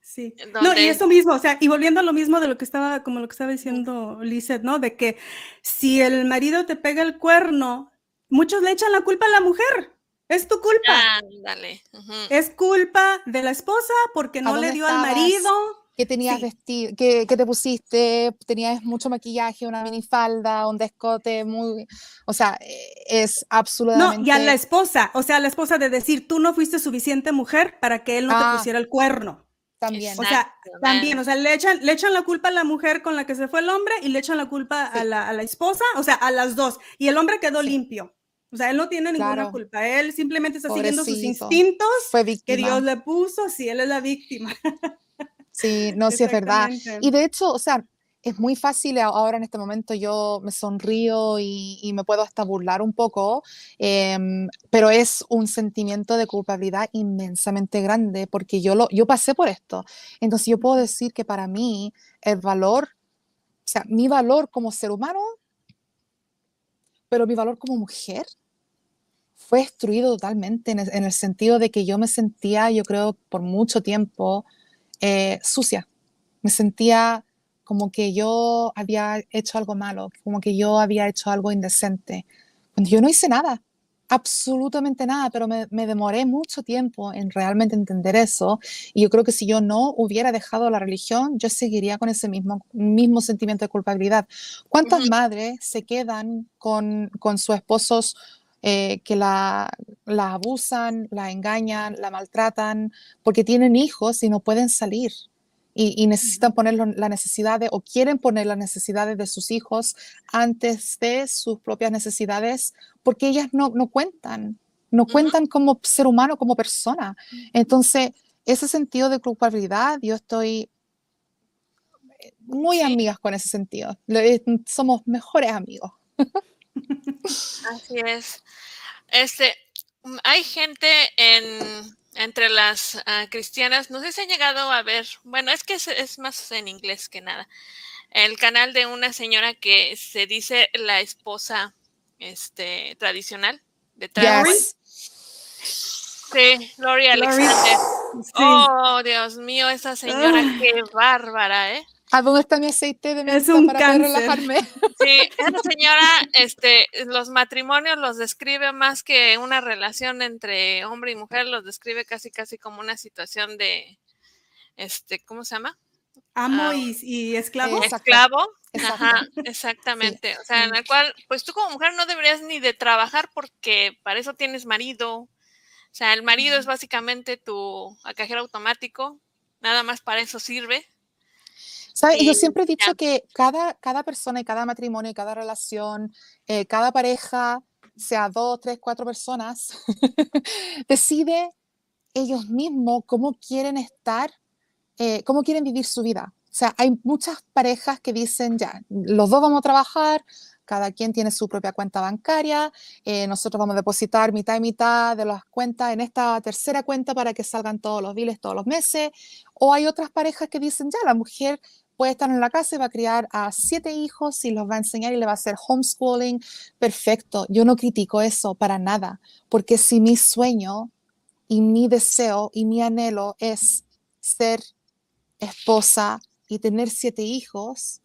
Sí. No, y eso mismo, o sea, y volviendo a lo mismo de lo que estaba, como lo que estaba diciendo Lizeth, ¿no? De que si el marido te pega el cuerno, muchos le echan la culpa a la mujer. Es tu culpa. Ándale. ujú. Es culpa de la esposa porque ¿A no le dio al marido. ¿Qué tenías Sí. vestido? ¿Qué, qué te pusiste? ¿Tenías mucho maquillaje, una minifalda, un descote muy... O sea, eh, es No, absolutamente... y a la esposa, o sea, a la esposa de decir, tú no fuiste suficiente mujer para que él no Ah. te pusiera el cuerno. También. O sea, también, o sea, le echan, le echan la culpa a la mujer con la que se fue el hombre y le echan la culpa a, la, a la esposa, o sea, a las dos. Y el hombre quedó limpio. O sea, él no tiene ninguna Claro. culpa. Él simplemente está siguiendo sus instintos Fue que. Dios le puso. Sí, él es la víctima. [LAUGHS] Sí, no, sí es verdad. Y de hecho, o sea, es muy fácil ahora en este momento yo me sonrío y, y me puedo hasta burlar un poco, em, pero es un sentimiento de culpabilidad inmensamente grande porque yo, lo, yo pasé por esto. Entonces yo puedo decir que para mí el valor, o sea, mi valor como ser humano, pero mi valor como mujer fue destruido totalmente en el, en el sentido de que yo me sentía, yo creo, por mucho tiempo eh, sucia. Me sentía como que yo había hecho algo malo, como que yo había hecho algo indecente. Cuando yo no hice nada, absolutamente nada, pero me, me demoré mucho tiempo en realmente entender eso. Y yo creo que si yo no hubiera dejado la religión, yo seguiría con ese mismo, mismo sentimiento de culpabilidad. ¿Cuántas madres se quedan con, con sus esposos eh, que la, la abusan, la engañan, la maltratan, porque tienen hijos y no pueden salir? y, y necesitan poner las necesidades o quieren poner las necesidades de sus hijos antes de sus propias necesidades porque ellas no, no cuentan, no cuentan como ser humano, como persona. Entonces, ese sentido de culpabilidad, yo estoy muy amigas con ese sentido. Somos mejores amigos. [LAUGHS] Así es. Este, mm, hay gente en, entre las uh, cristianas, no sé si han llegado a ver, bueno, es que es, es, más en inglés que nada, el canal de una señora que se dice la esposa este, tradicional de Yes. Sí, Lori Alexander. Sí. Oh, Dios mío, esa señora, qué bárbara, ¿eh? ¿A dónde está mi aceite de Es menta un para poder cáncer. relajarme? [LAUGHS] Sí, esa señora, este, los matrimonios los describe más que una relación entre hombre y mujer, los describe casi, casi como una situación de, este, ¿cómo se llama? Amo Ah, y, y esclavo. Exacto. Esclavo. Exacto. Ajá, exactamente. O sea, en el cual, pues tú como mujer no deberías ni de trabajar porque para eso tienes marido. O sea, el marido es básicamente tu cajero automático, nada más para eso sirve. ¿Sabes? Yo Y siempre he dicho ya. que cada, cada persona y cada matrimonio y cada relación, eh, cada pareja, sea dos, tres, cuatro personas, [LAUGHS] decide ellos mismos cómo quieren estar, eh, cómo quieren vivir su vida. O sea, hay muchas parejas que dicen, ya, los dos vamos a trabajar, cada quien tiene su propia cuenta bancaria, eh, nosotros vamos a depositar mitad y mitad de las cuentas en esta tercera cuenta para que salgan todos los biles todos los meses. O hay otras parejas que dicen, ya, la mujer puede estar en la casa y va a criar a siete hijos y los va a enseñar y le va a hacer homeschooling. Perfecto, yo no critico eso para nada, porque si mi sueño y mi deseo y mi anhelo es ser esposa y tener siete hijos,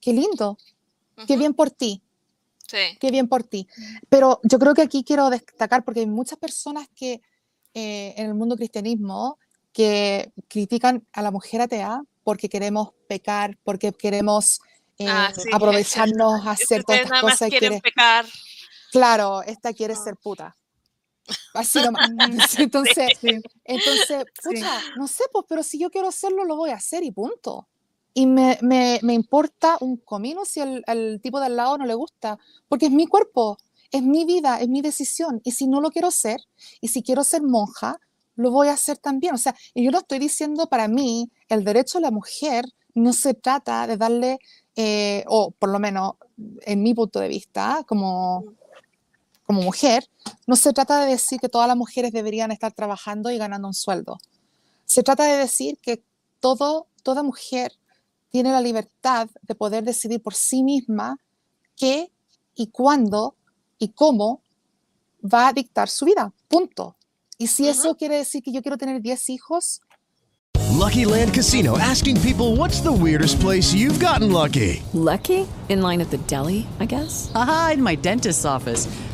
qué lindo, qué bien por ti, Sí. qué bien por ti. Pero yo creo que aquí quiero destacar, porque hay muchas personas que eh, en el mundo cristianismo que critican a la mujer atea porque queremos pecar, porque queremos eh, Ah, sí, [LAUGHS] aprovecharnos a hacer todas estas cosas. quieren quiere- pecar. Claro, esta quiere ser puta. [LAUGHS] Así nomás. [LAUGHS] Entonces, Sí. entonces, pucha, no sé, pues, pero si yo quiero hacerlo, lo voy a hacer y punto. Y me, me, me importa un comino si al, al tipo de al lado no le gusta, porque es mi cuerpo, es mi vida, es mi decisión. Y si no lo quiero hacer, y si quiero ser monja, lo voy a hacer también. O sea, y yo no estoy diciendo para mí, el derecho a la mujer no se trata de darle, eh, o por lo menos en mi punto de vista, como, como mujer, no se trata de decir que todas las mujeres deberían estar trabajando y ganando un sueldo. Se trata de decir que todo, toda mujer tiene la libertad de poder decidir por sí misma qué y cuándo y cómo va a dictar su vida. Punto. Y si eso quiere decir que yo quiero tener 10 hijos, Lucky Land Casino asking people what's the weirdest place you've gotten lucky? Lucky? In line at the deli, I guess? Aha, in my dentist's office.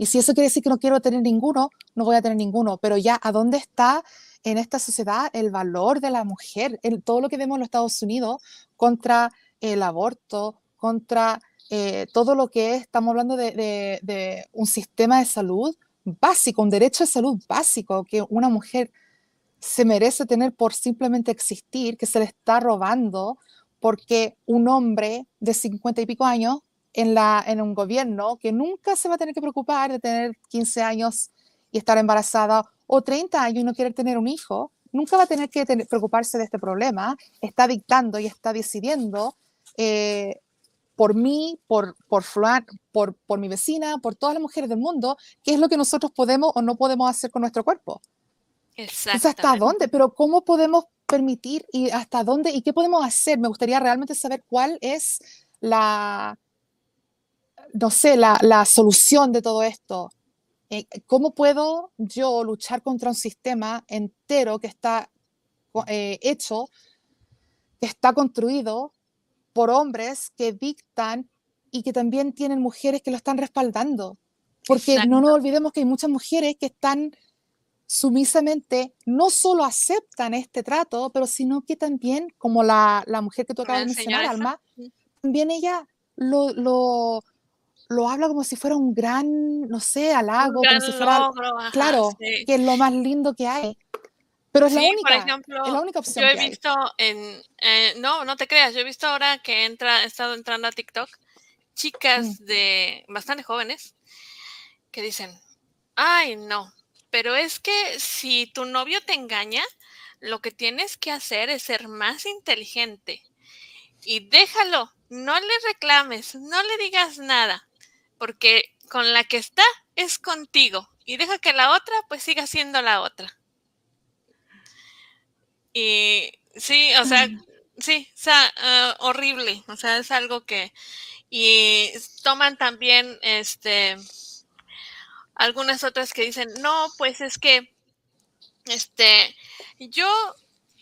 Y si eso quiere decir que no quiero tener ninguno, no voy a tener ninguno. Pero ya, ¿a dónde está en esta sociedad el valor de la mujer? En todo lo que vemos en los Estados Unidos contra el aborto, contra eh, todo lo que es, estamos hablando de, de- de un sistema de salud básico, un derecho de salud básico que una mujer se merece tener por simplemente existir, que se le está robando porque un hombre de 50 y pico años en, la, en un gobierno que nunca se va a tener que preocupar de tener 15 años y estar embarazada o 30 años y no querer tener un hijo, nunca va a tener que tener- preocuparse de este problema, está dictando y está decidiendo eh, por mí, por, por, fulan- por, por mi vecina, por todas las mujeres del mundo, qué es lo que nosotros podemos o no podemos hacer con nuestro cuerpo. Entonces, ¿hasta dónde? Pero ¿cómo podemos permitir y hasta dónde y qué podemos hacer? Me gustaría realmente saber cuál es la, no sé, la, la solución de todo esto. Eh, ¿Cómo puedo yo luchar contra un sistema entero que está eh, hecho está construido por hombres que dictan y que también tienen mujeres que lo están respaldando. Porque no nos olvidemos que hay muchas mujeres que están sumisamente, no solo aceptan este trato, pero sino que también, como la, la mujer que tú acabas de mencionar, Alma, también ella lo, lo, lo, habla como si fuera un gran, no sé, halago, como si fuera, claro, que es lo más lindo que hay. Pero es, la única, por ejemplo, es la única opción. Yo he visto en, eh, no, no te creas, yo he visto ahora que entra, he estado entrando a TikTok, chicas mm. de bastante jóvenes que dicen, ay, no, pero es que si tu novio te engaña, lo que tienes que hacer es ser más inteligente y déjalo, no le reclames, no le digas nada, porque con la que está es contigo y deja que la otra pues siga siendo la otra. Y sí, o sea, mm. sí, o sea, ah, horrible, o sea, es algo que y toman también este algunas otras que dicen, "No, pues es que este yo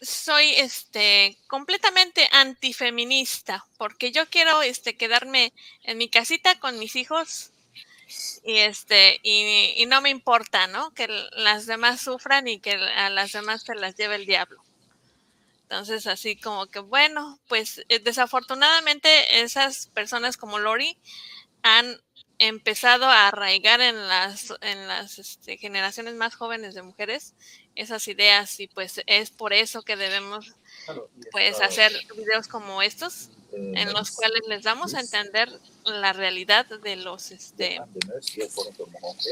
soy este completamente antifeminista porque yo quiero este quedarme en mi casita con mis hijos y este y, no me importa no que las demás sufran y que a las demás se las lleve el diablo. Entonces, así como que, bueno, pues eh, desafortunadamente esas personas como Lori han empezado a arraigar en las, en las este, generaciones más jóvenes de mujeres esas ideas y pues es por eso que debemos pues hacer videos como estos en los cuales les damos a entender la realidad de los este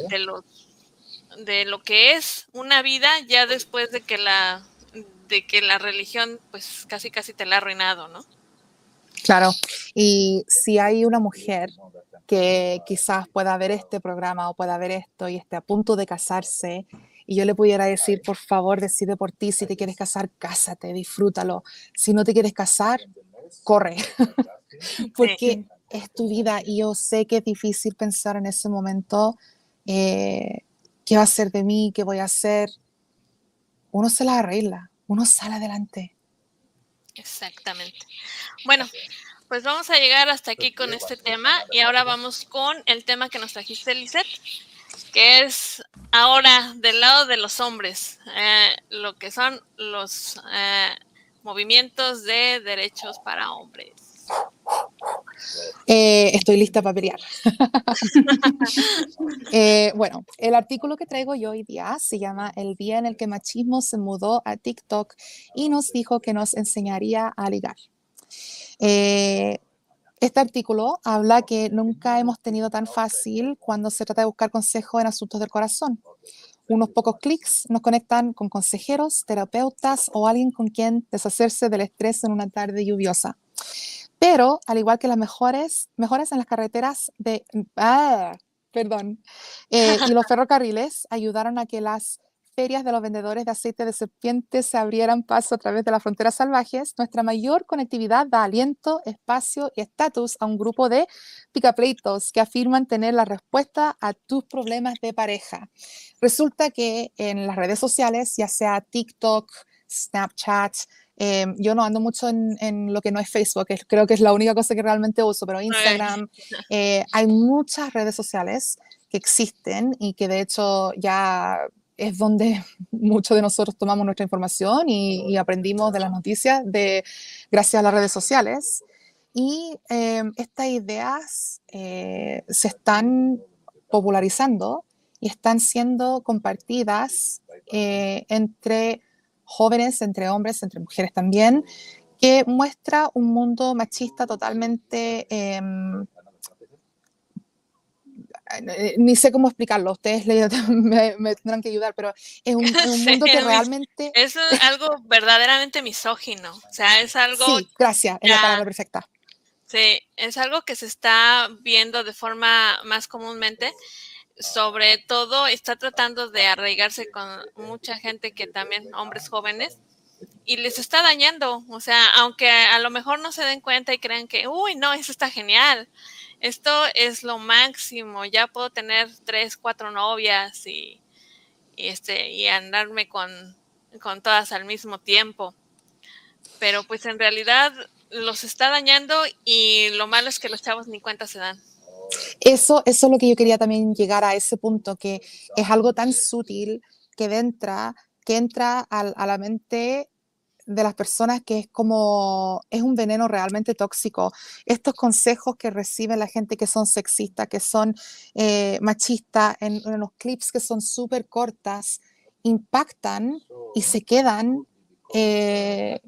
de los de lo que es una vida ya después de que la de que la religión pues casi casi te la ha arruinado, ¿no? Claro, y si hay una mujer que quizás pueda ver este programa o pueda ver esto y esté a punto de casarse y yo le pudiera decir, por favor, decide por ti, si te quieres casar, cásate, disfrútalo. Si no te quieres casar, corre, [LAUGHS] porque es tu vida y yo sé que es difícil pensar en ese momento, eh, ¿qué va a ser de mí? ¿Qué voy a hacer? Uno se la arregla, uno sale adelante. Exactamente. Bueno, pues vamos a llegar hasta aquí con este tema y ahora vamos con el tema que nos trajiste, Lisette, que es ahora del lado de los hombres, eh, lo que son los eh, movimientos de derechos para hombres. Eh, estoy lista para pelear. [LAUGHS] Bueno, el artículo que traigo yo hoy día se llama El día en el que machismo se mudó a TikTok y nos dijo que nos enseñaría a ligar. Eh, este artículo habla que nunca hemos tenido tan fácil cuando se trata de buscar consejo en asuntos del corazón. Unos pocos clics nos conectan con consejeros, terapeutas o alguien con quien deshacerse del estrés en una tarde lluviosa. Pero, al igual que las mejores, mejoras en las carreteras de... Ah, perdón. Eh, y los [LAUGHS] ferrocarriles ayudaron a que las ferias de los vendedores de aceite de serpiente se abrieran paso a través de las fronteras salvajes, nuestra mayor conectividad da aliento, espacio y estatus a un grupo de picapleitos que afirman tener la respuesta a tus problemas de pareja. Resulta que en las redes sociales, ya sea TikTok, Snapchat, Em, yo no ando mucho en, lo que no es Facebook, creo que es la única cosa que realmente uso, pero Instagram, [LAUGHS] eh, hay muchas redes sociales que existen y que de hecho ya es donde [LAUGHS] muchos de nosotros tomamos nuestra información y, aprendimos de las noticias de, gracias a las redes sociales. Y em, estas ideas eh, se están popularizando y están siendo compartidas eh, entre jóvenes, entre hombres, entre mujeres también, que muestra un mundo machista totalmente... Eh, ni sé cómo explicarlo, ustedes [LAUGHS] me, tendrán que ayudar, pero es un, [LAUGHS] mundo que realmente... Es [LAUGHS] algo verdaderamente misógino, o sea, es algo... Sí, gracias, es la palabra perfecta. Sí, es algo que se está viendo de forma más comúnmente sobre todo está tratando de arraigarse con mucha gente que también, hombres jóvenes, y les está dañando. O sea, aunque a lo mejor no se den cuenta y crean que, uy, no, eso está genial. Esto es lo máximo. Ya puedo tener tres, cuatro novias y, y este, y andarme con, con todas al mismo tiempo. pero pues en realidad los está dañando y lo malo es que los chavos ni cuenta se dan. Eso, eso es lo que yo quería también llegar a ese punto, que es algo tan sutil que entra, que entra a, a la mente de las personas que es como, es un veneno realmente tóxico. Estos consejos que recibe la gente que son sexistas, que son eh, machistas, en, en, los clips que son súper cortas, impactan y se quedan eh,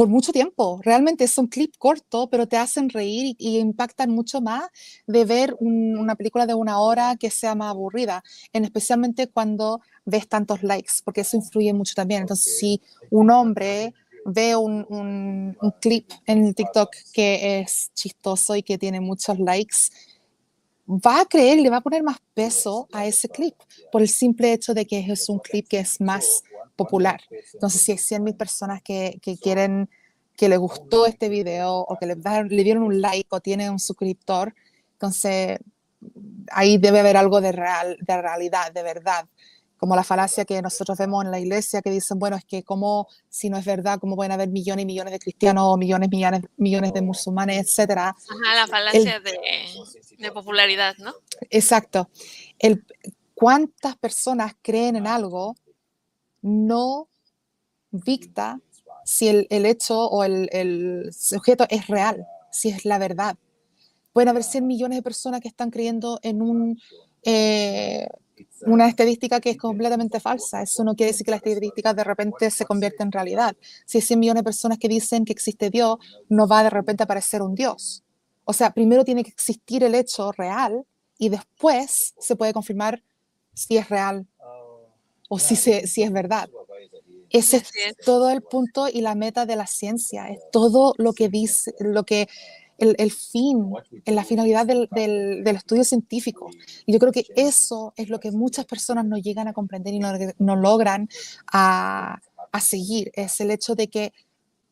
por mucho tiempo. Realmente es un clip corto, pero te hacen reír y, y impactan mucho más de ver un, una película de una hora que sea más aburrida, en especialmente cuando ves tantos likes, porque eso influye mucho también. Entonces, si un hombre ve un, un, un clip en TikTok que es chistoso y que tiene muchos likes, va a creer y le va a poner más peso a ese clip por el simple hecho de que es un clip que es más popular. Entonces, si hay 100.000 personas que, que, quieren, que le gustó este video o que le, dieron un like o tiene un suscriptor, entonces ahí debe haber algo de, real, de realidad, de verdad como la falacia que nosotros vemos en la iglesia, que dicen, bueno, es que como, si no es verdad, cómo pueden haber millones y millones de cristianos, o millones, millones, millones de musulmanes, etcétera. Ajá, la falacia el, de, de, popularidad, ¿no? Exacto. El, ¿Cuántas personas creen en algo no dicta si el, el hecho o el, el sujeto es real, si es la verdad? Pueden haber 100 millones de personas que están creyendo en un... Eh, una estadística que es completamente falsa. Eso no quiere decir que la estadística de repente se convierta en realidad. Si hay 100 millones de personas que dicen que existe Dios, no va de repente a aparecer un Dios. O sea, primero tiene que existir el hecho real y después se puede confirmar si es real o si, se, si es verdad. Ese es todo el punto y la meta de la ciencia. Es todo lo que dice, lo que el, el fin, en la finalidad del, del, del, estudio científico. Y yo creo que eso es lo que muchas personas no llegan a comprender y no, no logran a, a seguir. Es el hecho de que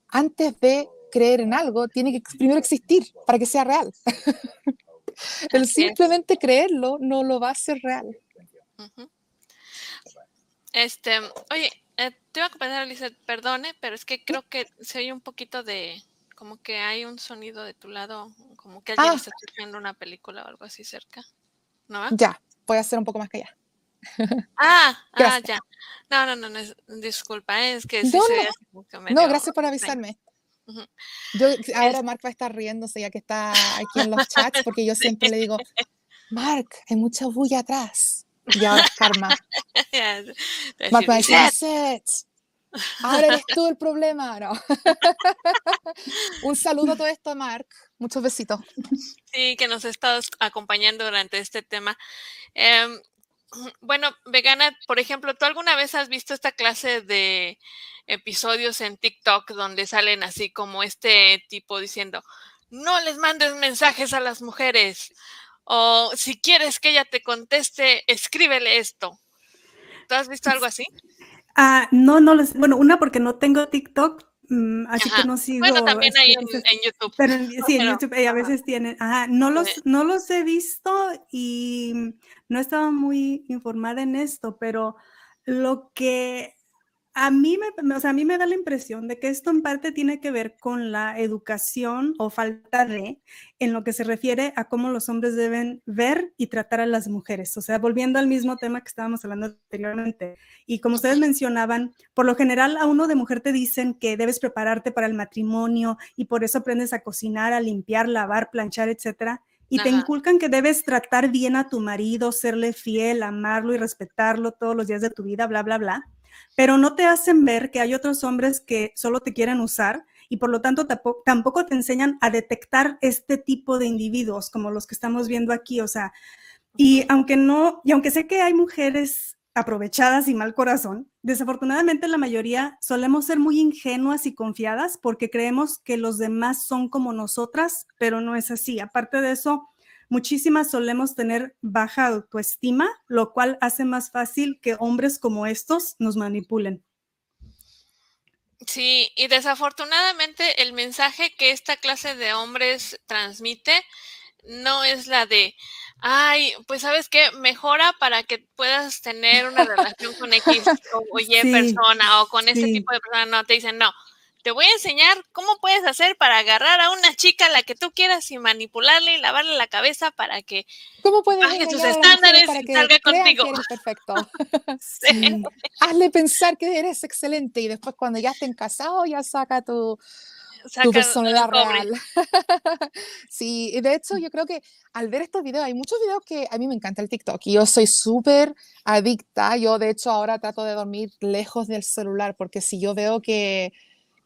antes de creer en algo, tiene que primero existir para que sea real. [LAUGHS] el simplemente creerlo no lo va a hacer real. Uh -huh. Este, oye, eh, te iba a comentar, Lizeth, perdone, pero es que creo que se oye un poquito de, como que hay un sonido de tu lado, como que alguien ah. está escuchando una película o algo así cerca. ¿No? Ya, voy a hacer un poco más que allá. [LAUGHS] Ah, ah, ya. No, no, no, no disculpa, es que no, no. Que medio... no, gracias por avisarme. Uh -huh. Yo, ahora Mark va a estar riéndose ya que está aquí en los chats, porque yo siempre le digo, Mark, hay mucha bulla atrás. Y ahora [LAUGHS] es karma. yeah, Mark va a decir, Ahora eres tú el [LAUGHS] problema, ¿no? Un saludo a todo esto, Mark. Muchos besitos. Sí, que nos ha estado acompañando durante este tema. Eh, bueno, vegana, por ejemplo, ¿tú alguna vez has visto esta clase de episodios en TikTok donde salen así como este tipo diciendo, no les mandes mensajes a las mujeres? O si quieres que ella te conteste, escríbele esto. ¿Tú has visto algo así? Ah, no, no les, bueno, una porque no tengo TikTok, mmm, así Ajá. que no sigo. Bueno, también hay en, YouTube. Pero en- [LAUGHS] sí, en YouTube eh, a veces tienen, ajá, no los, no los he visto y no estaba muy informada en esto, pero lo que a mí me, me- o sea, a mí me da la impresión de que esto en parte tiene que ver con la educación o falta de, en lo que se refiere a cómo los hombres deben ver y tratar a las mujeres. O sea, volviendo al mismo tema que estábamos hablando anteriormente. Y como ustedes mencionaban, por lo general a uno de mujer te dicen que debes prepararte para el matrimonio y por eso aprendes a cocinar, a limpiar, lavar, planchar, etcétera. Y te inculcan que debes tratar bien a tu marido, serle fiel, amarlo y respetarlo todos los días de tu vida, bla, bla, bla. Pero no te hacen ver que hay otros hombres que solo te quieren usar y por lo tanto tampoco, te enseñan a detectar este tipo de individuos como los que estamos viendo aquí. O sea, y aunque no, y aunque sé que hay mujeres aprovechadas y mal corazón, desafortunadamente la mayoría solemos ser muy ingenuas y confiadas porque creemos que los demás son como nosotras, pero no es así. Aparte de eso, muchísimas solemos tener baja autoestima, lo cual hace más fácil que hombres como estos nos manipulen. Sí, y desafortunadamente el mensaje que esta clase de hombres transmite no es la de, ay, pues sabes qué, mejora para que puedas tener una [LAUGHS] relación con X o, o Y Sí, persona o con ese sí. tipo de persona. No, te dicen, no, te voy a enseñar cómo puedes hacer para agarrar a una chica a la que tú quieras y manipularle y lavarle la cabeza para que ¿Cómo puedes baje sus estándares para y que salga crean contigo. que eres perfecto? [LAUGHS] [LAUGHS] Sí. Hazle pensar que eres excelente y después cuando ya estén casados ya saca tu, Saca tu personalidad real. [LAUGHS] Sí, y de hecho yo creo que al ver estos videos, hay muchos videos que a mí me encanta el TikTok y yo soy súper adicta. Yo de hecho ahora trato de dormir lejos del celular porque si yo veo que,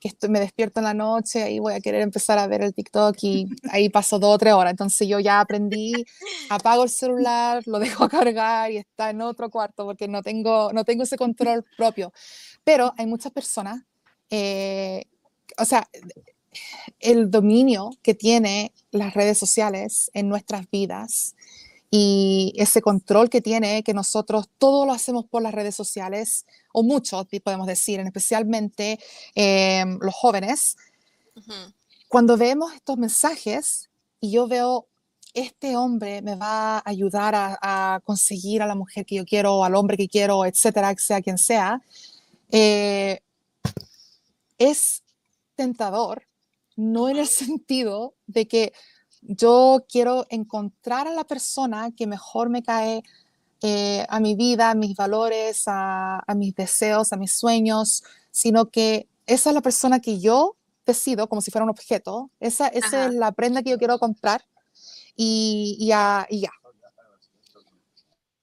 que estoy- me despierto en la noche, ahí voy a querer empezar a ver el TikTok y ahí paso dos o tres horas. Entonces yo ya aprendí, apago el celular, lo dejo a [LAUGHS] cargar y está en otro cuarto porque no tengo, no tengo ese control propio. Pero hay muchas personas, eh, o sea, el dominio que tiene las redes sociales en nuestras vidas y ese control que tiene que nosotros todo lo hacemos por las redes sociales, o muchos di- podemos decir, en especialmente em, los jóvenes, cuando vemos estos mensajes y yo veo, este hombre me va a ayudar a, a conseguir a la mujer que yo quiero, al hombre que quiero, etcétera, sea quien sea, eh, es tentador, no en el sentido de que yo quiero encontrar a la persona que mejor me cae eh, a mi vida, a mis valores, a, a mis deseos, a mis sueños, sino que esa es la persona que yo decido como si fuera un objeto, esa, esa es la prenda que yo quiero comprar y, y ya- y ya.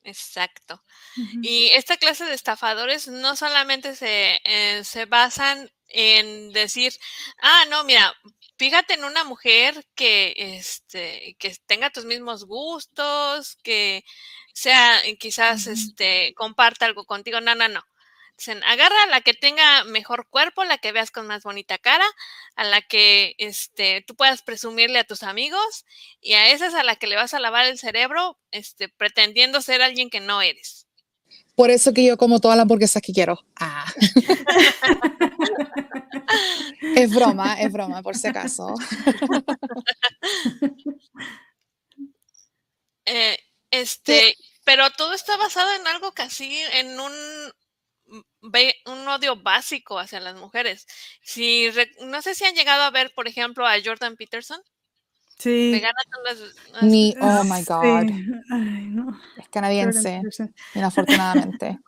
Exacto. Y esta clase de estafadores no solamente se, eh, se basan en decir, ah, no, mira, fíjate en una mujer que, este, que tenga tus mismos gustos, que sea, eh, quizás, este, comparta algo contigo. No, no, no. Dicen, agarra a la que tenga mejor cuerpo, la que veas con más bonita cara, a la que este, tú puedas presumirle a tus amigos, y a esa es a la que le vas a lavar el cerebro, este, pretendiendo ser alguien que no eres. Por eso que yo como todas las hamburguesas que quiero. Ah. [LAUGHS] es broma, es broma, por si acaso. [LAUGHS] Eh, este, pero todo está basado en algo casi, en un, ve- un odio básico hacia las mujeres. Si re- no sé si han llegado a ver, por ejemplo, a Jordan Peterson. Sí. Me gana todas las- Ni, oh my Sí. God. Ay, no. Es canadiense, inafortunadamente.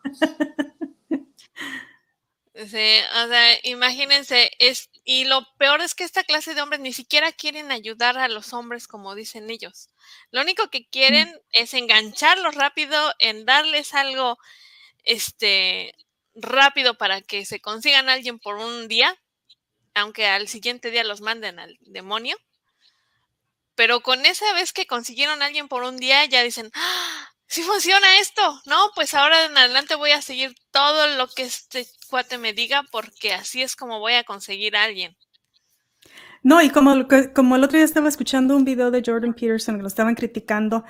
Sí, o sea, imagínense, es, y lo peor es que esta clase de hombres ni siquiera quieren ayudar a los hombres como dicen ellos. Lo único que quieren es engancharlos rápido, en darles algo, este, rápido para que se consigan a alguien por un día, aunque al siguiente día los manden al demonio. Pero con esa vez que consiguieron a alguien por un día, ya dicen, ¡Ah! sí funciona esto. No, pues ahora en adelante voy a seguir todo lo que este cuate me diga porque así es como voy a conseguir a alguien. No, y como, como el otro día estaba escuchando un video de Jordan Peterson que lo estaban criticando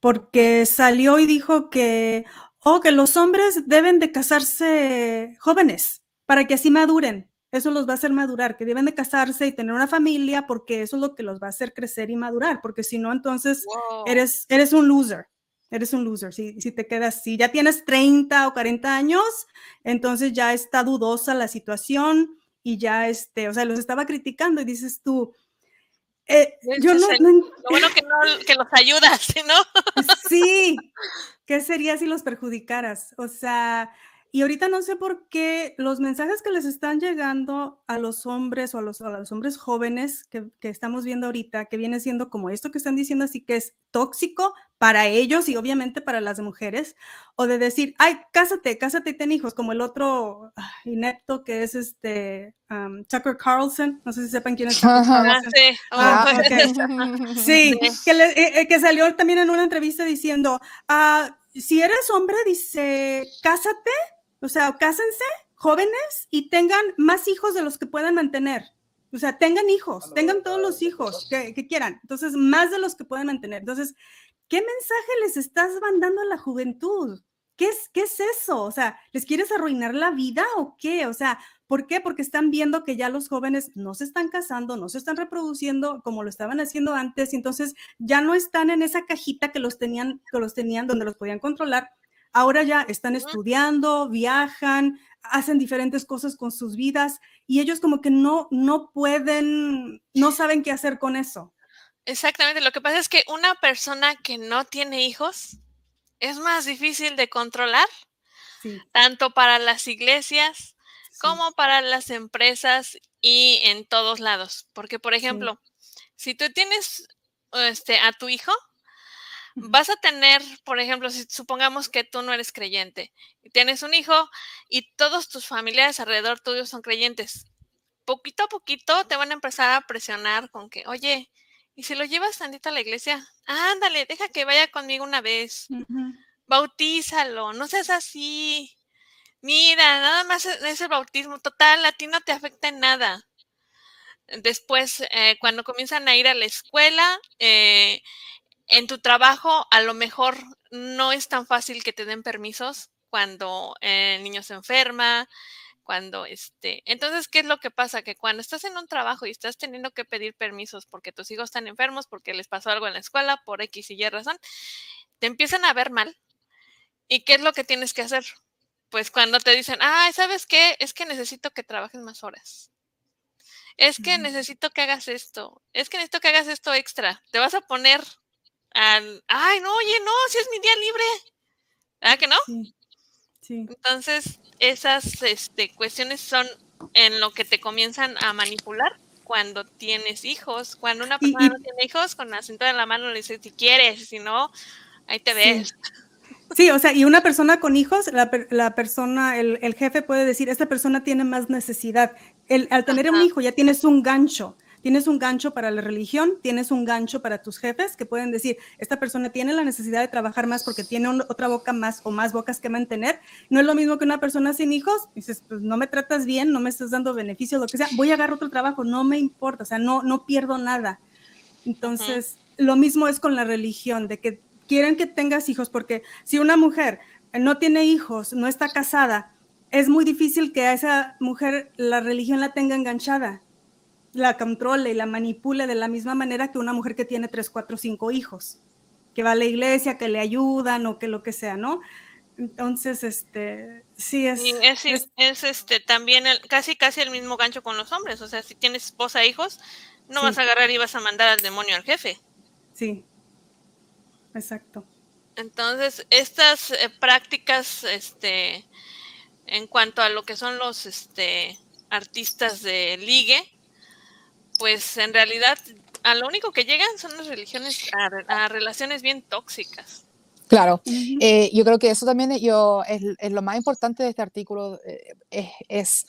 porque salió y dijo que, oh, que los hombres deben de casarse jóvenes para que así maduren. Eso los va a hacer madurar, que deben de casarse y tener una familia porque eso es lo que los va a hacer crecer y madurar, porque si no, entonces eres, eres un loser. Eres un loser. Si, si te quedas, si ya tienes 30 o 40 años, entonces ya está dudosa la situación y ya, este, o sea, los estaba criticando y dices tú, eh, yo no, no Lo bueno que, no, que los ayudas, [LAUGHS] ¿no? Sí, ¿qué sería si los perjudicaras? O sea, y ahorita no sé por qué los mensajes que les están llegando a los hombres o a los, a los hombres jóvenes que, que estamos viendo ahorita, que viene siendo como esto que están diciendo, así que es tóxico para ellos y obviamente para las mujeres, o de decir, ay, cásate, cásate y ten hijos, como el otro ah, inepto que es este um, Tucker Carlson, no sé si sepan quién es [LAUGHS] Tucker Ajá. Carlson. sí. Ah, Ah. [LAUGHS] Sí, que, le- eh, eh, que salió también en una entrevista diciendo, ah, si eres hombre, dice, cásate, o sea, cásense, jóvenes, y tengan más hijos de los que puedan mantener. O sea, tengan hijos, tengan todos los hijos que, que quieran. Entonces, más de los que puedan mantener. Entonces, ¿qué mensaje les estás mandando a la juventud? ¿Qué es, ¿Qué es eso? O sea, ¿les quieres arruinar la vida o qué? O sea, ¿por qué? Porque están viendo que ya los jóvenes no se están casando, no se están reproduciendo como lo estaban haciendo antes, y entonces ya no están en esa cajita que los tenían, que los tenían donde los podían controlar. Ahora ya están estudiando, viajan, hacen diferentes cosas con sus vidas y ellos como que no, no pueden, no saben qué hacer con eso. Exactamente, lo que pasa es que una persona que no tiene hijos es más difícil de controlar, tanto para las iglesias como para las empresas y en todos lados. Porque, por ejemplo, si tú tienes este, a tu hijo, vas a tener, por ejemplo, si supongamos que tú no eres creyente y tienes un hijo y todos tus familiares alrededor tuyo son creyentes, poquito a poquito te van a empezar a presionar con que, oye, ¿y si lo llevas tantito a la iglesia? Ándale, deja que vaya conmigo una vez. Bautízalo, no seas así. Mira, nada más e-, es el bautismo. Total, a ti no te afecta en nada. Después, eh, cuando comienzan a ir a la escuela, eh, en tu trabajo, a lo mejor no es tan fácil que te den permisos cuando el niño se enferma, cuando este, entonces, ¿qué es lo que pasa? Que cuando estás en un trabajo y estás teniendo que pedir permisos porque tus hijos están enfermos, porque les pasó algo en la escuela, por X y Y razón, te empiezan a ver mal. ¿Y qué es lo que tienes que hacer? Pues cuando te dicen, ay, ¿sabes qué? Es que necesito que trabajes más horas. Es que necesito que hagas esto. Es que necesito que hagas esto extra. Te vas a poner al, ay, no, oye, no, si es mi día libre. ¿Ah, que no? Sí. Entonces, esas este, cuestiones son en lo que te comienzan a manipular cuando tienes hijos. Cuando una persona no tiene hijos, con la cintura en la mano le dice si quieres, si no, ahí te ves. Sí. o sea, y una persona con hijos, la, la persona, el, el, jefe puede decir, esta persona tiene más necesidad. El, al tener un hijo ya tienes un gancho. Tienes un gancho para la religión, tienes un gancho para tus jefes que pueden decir, esta persona tiene la necesidad de trabajar más porque tiene otra boca más o más bocas que mantener. No es lo mismo que una persona sin hijos, dices, pues no me tratas bien, no me estás dando beneficios, lo que sea, voy a agarrar otro trabajo, no me importa, o sea, no, no pierdo nada. Entonces, lo mismo es con la religión, de que quieren que tengas hijos, porque si una mujer no tiene hijos, no está casada, es muy difícil que a esa mujer la religión la tenga enganchada la controle y la manipule de la misma manera que una mujer que tiene tres, cuatro, cinco hijos, que va a la iglesia, que le ayudan o que lo que sea, ¿no? Entonces, este, sí es. es, este también casi casi el mismo gancho con los hombres. O sea, si tienes esposa e hijos, no vas a agarrar y vas a mandar al demonio al jefe. Sí. Exacto. Entonces, estas eh, prácticas, este, en cuanto a lo que son los este, artistas de ligue, pues en realidad a lo único que llegan son las religiones a, relaciones bien tóxicas. Claro, eh, yo creo que eso también yo, es, lo más importante de este artículo, eh, es,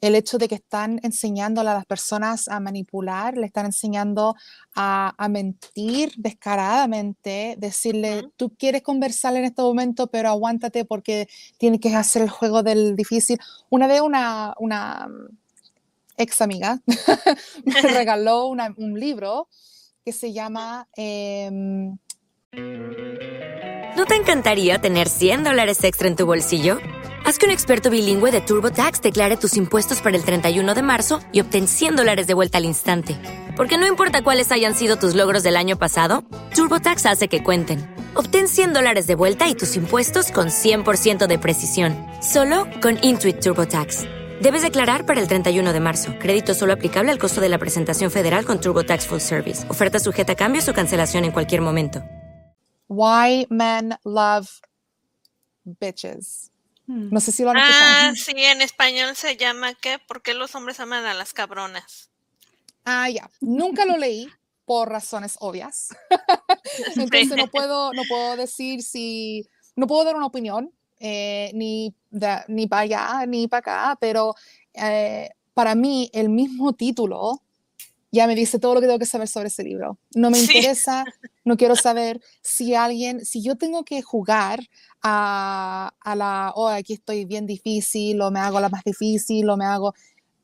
el hecho de que están enseñando a las personas a manipular, le están enseñando a, mentir descaradamente, decirle, tú quieres conversar en este momento, pero aguántate porque tienes que hacer el juego del difícil. Una vez una, una ex amiga, [LAUGHS] me [LAUGHS] regaló un libro que se llama... Em, ¿No te encantaría tener 100 dólares extra en tu bolsillo? Haz que un experto bilingüe de TurboTax declare tus impuestos para el 31 de marzo y obtén 100 dólares de vuelta al instante. Porque no importa cuáles hayan sido tus logros del año pasado, TurboTax hace que cuenten. Obtén 100 dólares de vuelta y tus impuestos con 100% de precisión, solo con Intuit TurboTax. Debes declarar para el 31 de marzo. Crédito solo aplicable al costo de la presentación federal con Turbo Tax Full Service. Oferta sujeta a cambios o cancelación en cualquier momento. Why men love bitches. Hmm. No sé si lo han Ah, sí, en español se llama ¿qué? ¿Por qué los hombres aman a las cabronas? Ah, ya. Nunca lo leí por razones obvias. [LAUGHS] Entonces no puedo, no puedo decir si, no puedo dar una opinión eh, ni, ni para allá ni para acá, pero eh, para mí el mismo título ya me dice todo lo que tengo que saber sobre ese libro. No me interesa, no quiero saber si alguien, si yo tengo que jugar a, a la, oh, aquí estoy bien difícil, o me hago la más difícil, o me hago,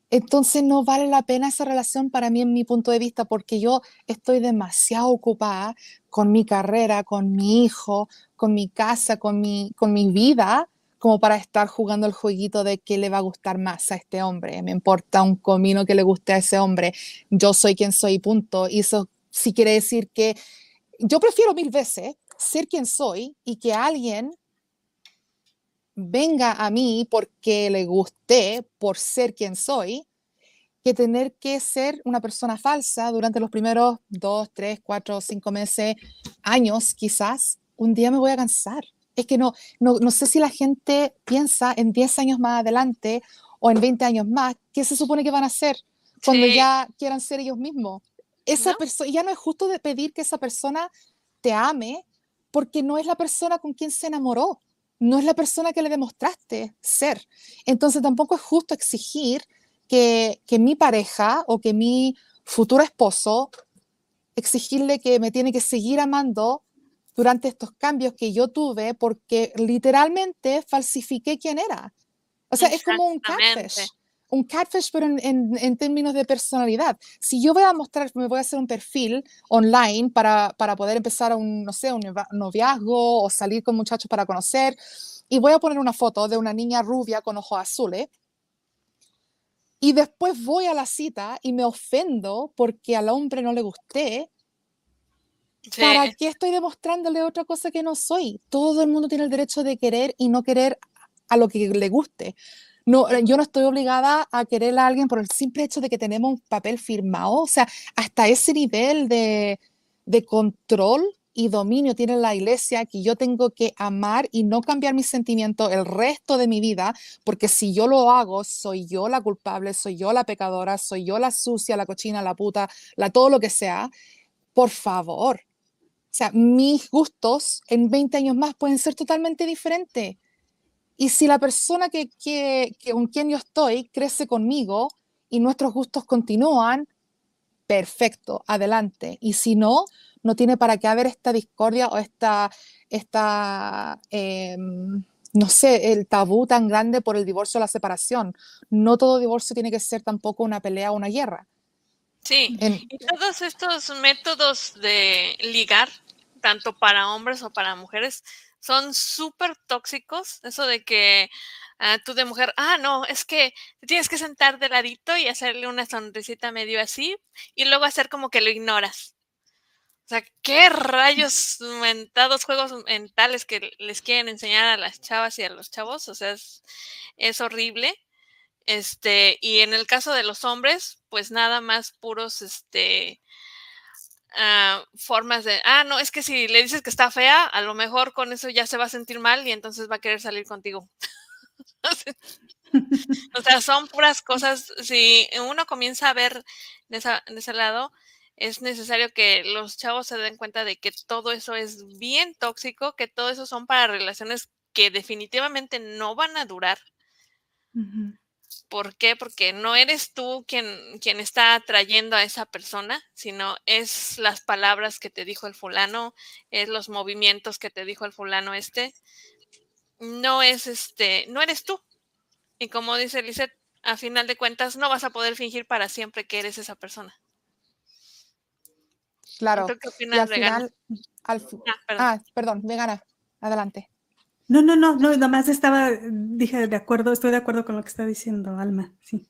entonces no vale la pena esa relación para mí en mi punto de vista porque yo estoy demasiado ocupada con mi carrera, con mi hijo, con mi casa, con mi, con mi vida, como para estar jugando el jueguito de qué le va a gustar más a este hombre. Me importa un comino que le guste a ese hombre. Yo soy quien soy, punto. Y eso sí quiere decir que yo prefiero mil veces ser quien soy y que alguien venga a mí porque le gusté por ser quien soy, que tener que ser una persona falsa durante los primeros dos, tres, cuatro, cinco meses, años quizás, un día me voy a cansar. Es que no, no, no sé si la gente piensa en 10 años más adelante o en 20 años más, ¿qué se supone que van a hacer cuando Sí. ya quieran ser ellos mismos? Esa ¿No? persona, ya no es justo de pedir que esa persona te ame porque no es la persona con quien se enamoró, no es la persona que le demostraste ser. Entonces tampoco es justo exigir que, que mi pareja o que mi futuro esposo, exigirle que me tiene que seguir amando durante estos cambios que yo tuve porque literalmente falsifiqué quién era. O sea, es como un catfish. Un catfish, pero en, en- en términos de personalidad. Si yo voy a mostrar, me voy a hacer un perfil online para, para poder empezar un, no sé, un noviazgo o salir con muchachos para conocer, y voy a poner una foto de una niña rubia con ojos azules, y después voy a la cita y me ofendo porque al hombre no le gusté, Sí. ¿Para qué estoy demostrándole otra cosa que no soy? Todo el mundo tiene el derecho de querer y no querer a lo que le guste. No, eh, yo no estoy obligada a querer a alguien por el simple hecho de que tenemos un papel firmado. O sea, hasta ese nivel de, de control y dominio tiene la iglesia que yo tengo que amar y no cambiar mis sentimientos el resto de mi vida, porque si yo lo hago, soy yo la culpable, soy yo la pecadora, soy yo la sucia, la cochina, la puta, la todo lo que sea. Por favor. O sea, mis gustos en 20 años más pueden ser totalmente diferentes. Y si la persona que, que, que con quien yo estoy crece conmigo y nuestros gustos continúan, perfecto, adelante. Y si no, no tiene para qué haber esta discordia o esta, esta em, no sé, el tabú tan grande por el divorcio o la separación. No todo divorcio tiene que ser tampoco una pelea o una guerra. Sí, En- y todos estos métodos de ligar, tanto para hombres o para mujeres, son súper tóxicos. Eso de que ah, tú de mujer, ah, no, es que tienes que sentar de ladito y hacerle una sonrisita medio así, y luego hacer como que lo ignoras. O sea, qué rayos mentados juegos mentales que les quieren enseñar a las chavas y a los chavos. O sea, es, es horrible. Este, y en el caso de los hombres, pues nada más puros, este, ah, formas de, ah, no, es que si le dices que está fea, a lo mejor con eso ya se va a sentir mal y entonces va a querer salir contigo. [LAUGHS] o sea, son puras cosas, si uno comienza a ver de, esa- de ese lado, es necesario que los chavos se den cuenta de que todo eso es bien tóxico, que todo eso son para relaciones que definitivamente no van a durar. ¿Por qué? Porque no eres tú quien, quien está atrayendo a esa persona, sino es las palabras que te dijo el fulano, es los movimientos que te dijo el fulano este. No es este, no eres tú. Y como dice Lizeth, a final de cuentas no vas a poder fingir para siempre que eres esa persona. Claro. ¿Tú qué Y opinas, al final, al Ah, perdón. ah, perdón, vegana, adelante. No, no, no, no, nada estaba, dije de acuerdo, estoy de acuerdo con lo que está diciendo Alma, sí.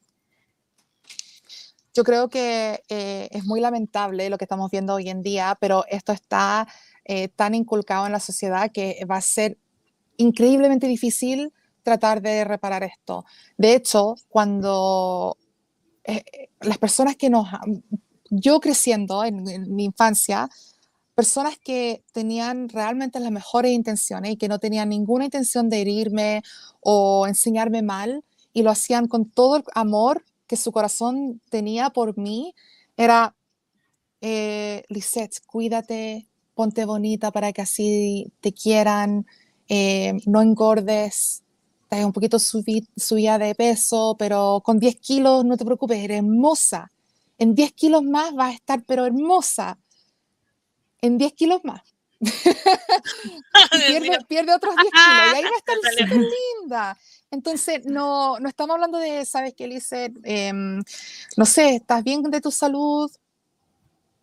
Yo creo que eh, es muy lamentable lo que estamos viendo hoy en día, pero esto está eh, tan inculcado en la sociedad que va a ser increíblemente difícil tratar de reparar esto. De hecho, cuando eh, las personas que nos... Yo creciendo en, en mi infancia, personas que tenían realmente las mejores intenciones y que no tenían ninguna intención de herirme o enseñarme mal y lo hacían con todo el amor que su corazón tenía por mí, era, eh, Lisette, cuídate, ponte bonita para que así te quieran, eh, no engordes, estás un poquito subi- subida de peso, pero con 10 kilos no te preocupes, eres hermosa. En 10 kilos más vas a estar, pero hermosa. En 10 kilos más. [LAUGHS] Pierde, pierde otros 10 kilos y ahí va a estar súper linda. Entonces, no, no estamos hablando de, ¿sabes qué, Lizeth? Em, no sé, ¿estás bien de tu salud?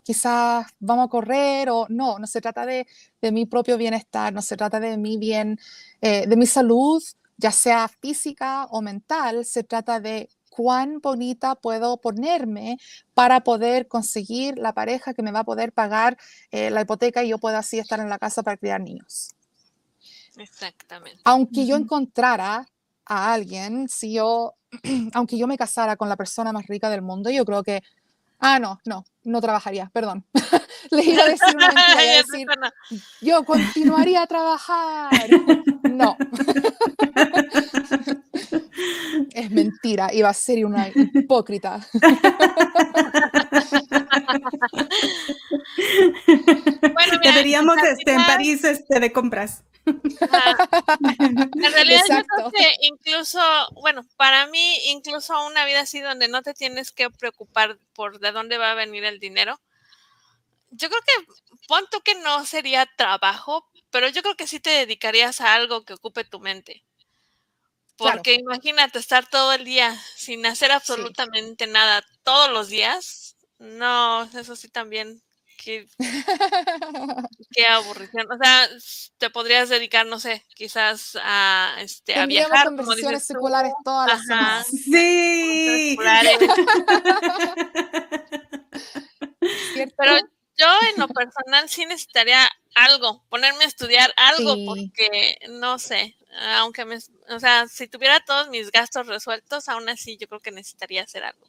Quizás vamos a correr o no, no se trata de, de mi propio bienestar, no se trata de mi bien, eh, de mi salud, ya sea física o mental, se trata de cuán bonita puedo ponerme para poder conseguir la pareja que me va a poder pagar eh, la hipoteca y yo pueda así estar en la casa para criar niños. Exactamente. Aunque yo encontrara a alguien, si yo, [CLEARS THROAT] aunque yo me casara con la persona más rica del mundo, yo creo que, ah, no, no, no trabajaría, perdón. [LAUGHS] Le iba a decir una [LAUGHS] mentira, iba a decir, yo continuaría a trabajar. No. [LAUGHS] Es mentira, iba a ser una [LAUGHS] hipócrita. Bueno, mira, Deberíamos en, este, en París este, de compras. En realidad yo creo que incluso, bueno, para mí incluso una vida así donde no te tienes que preocupar por de dónde va a venir el dinero. Yo creo que pon tú que no sería trabajo, pero yo creo que sí te dedicarías a algo que ocupe tu mente. Porque imagínate estar todo el día sin hacer absolutamente nada todos los días. No, eso sí también. Qué, [LAUGHS] qué aburrición. O sea, te podrías dedicar, no sé, quizás a, este, a viajar. conversaciones seculares todas las semanas. Sí. [LAUGHS] Pero yo en lo personal sí necesitaría algo, ponerme a estudiar algo, porque no sé, aunque me, o sea, si tuviera todos mis gastos resueltos, aún así yo creo que necesitaría hacer algo.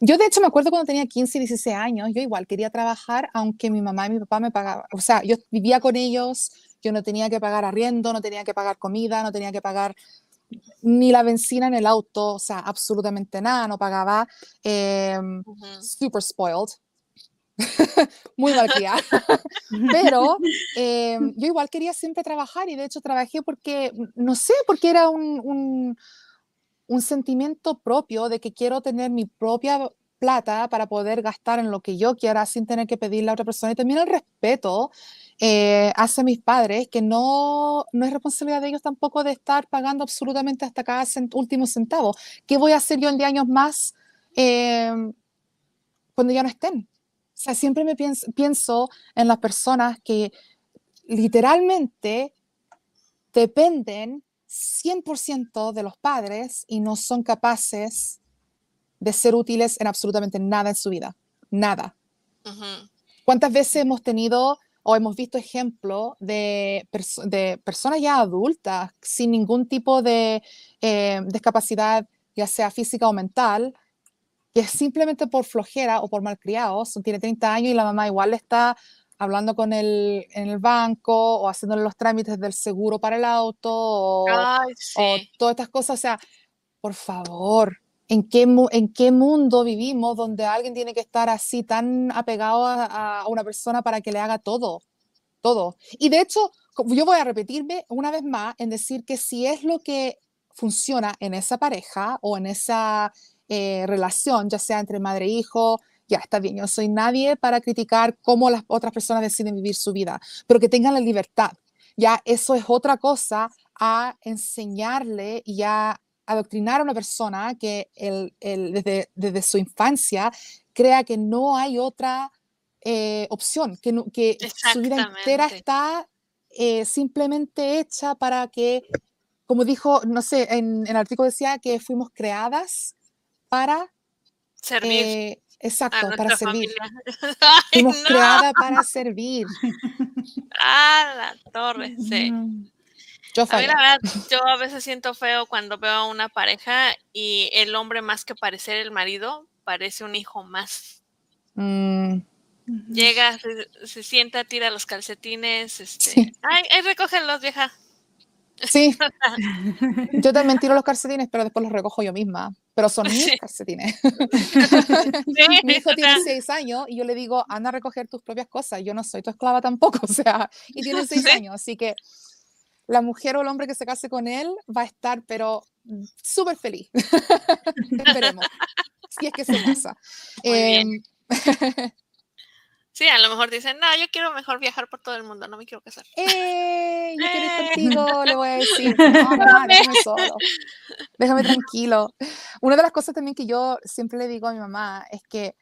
Yo de hecho me acuerdo cuando tenía 15 y 16 años, yo igual quería trabajar, aunque mi mamá y mi papá me pagaban, o sea, yo vivía con ellos, yo no tenía que pagar arriendo, no tenía que pagar comida, no tenía que pagar ni la benzina en el auto, o sea, absolutamente nada, no pagaba. Em, super spoiled, [LAUGHS] muy mal [LAUGHS] Pero em, yo igual quería siempre trabajar y de hecho trabajé porque, no sé, porque era un, un, un, sentimiento propio de que quiero tener mi propia plata para poder gastar en lo que yo quiera sin tener que pedirle a otra persona. Y también el respeto eh, hacia mis padres, que no, no es responsabilidad de ellos tampoco de estar pagando absolutamente hasta cada último centavo. ¿Qué voy a hacer yo en 10 años más em, cuando ya no estén? Sea, siempre me pienso, pienso en las personas que literalmente dependen 100% de los padres y no son capaces de ser útiles en absolutamente nada en su vida. Nada. ¿Cuántas veces hemos tenido o hemos visto ejemplos de, de, personas ya adultas sin ningún tipo de eh, discapacidad, ya sea física o mental, que simplemente por flojera o por malcriados, tiene 30 años y la mamá igual le está hablando con el, en el banco o haciéndole los trámites del seguro para el auto o, todas estas cosas. O sea, por favor, ¿en qué, ¿en qué mundo vivimos donde alguien tiene que estar así tan apegado a, a una persona para que le haga todo? Todo. Y de hecho, yo voy a repetirme una vez más en decir que si es lo que funciona en esa pareja o en esa eh, relación, ya sea entre madre e hijo, ya está bien, yo soy nadie para criticar cómo las otras personas deciden vivir su vida, pero que tengan la libertad. Ya eso es otra cosa a enseñarle y a adoctrinar a una persona que el, el, desde, desde, su infancia crea que no hay otra eh, opción, que, que su vida entera está eh, simplemente hecha para que, como dijo, no sé, en, en, el artículo decía que fuimos creadas para servir. Eh, exacto, para servir. [LAUGHS] Fuimos creada para servir. [LAUGHS] Ah, la torre, sí. Yo a la verdad, yo a veces siento feo cuando veo a una pareja y el hombre más que parecer el marido, parece un hijo más. Mm. Llega, se, sienta, tira los calcetines, este, ay, ay, recógelos, vieja. Sí, [LAUGHS] yo también tiro los calcetines, pero después los recojo yo misma. Pero son mis calcetines. [LAUGHS] [LAUGHS] Mi hijo tiene seis años y yo le digo, anda a recoger tus propias cosas. Yo no soy tu esclava tampoco, [LAUGHS] o sea, y tiene seis años. Así que la mujer o el hombre que se case con él va a estar, pero súper feliz. Esperemos. Si es que se casa. Eh, Sí, a lo mejor dicen, no, yo quiero mejor viajar por todo el mundo, no me quiero casar. ¡Eh! Yo quiero ir eh. contigo, le voy a decir. [LAUGHS] No, no, déjame solo. Déjame tranquilo. Una de las cosas también que yo siempre le digo a mi mamá es que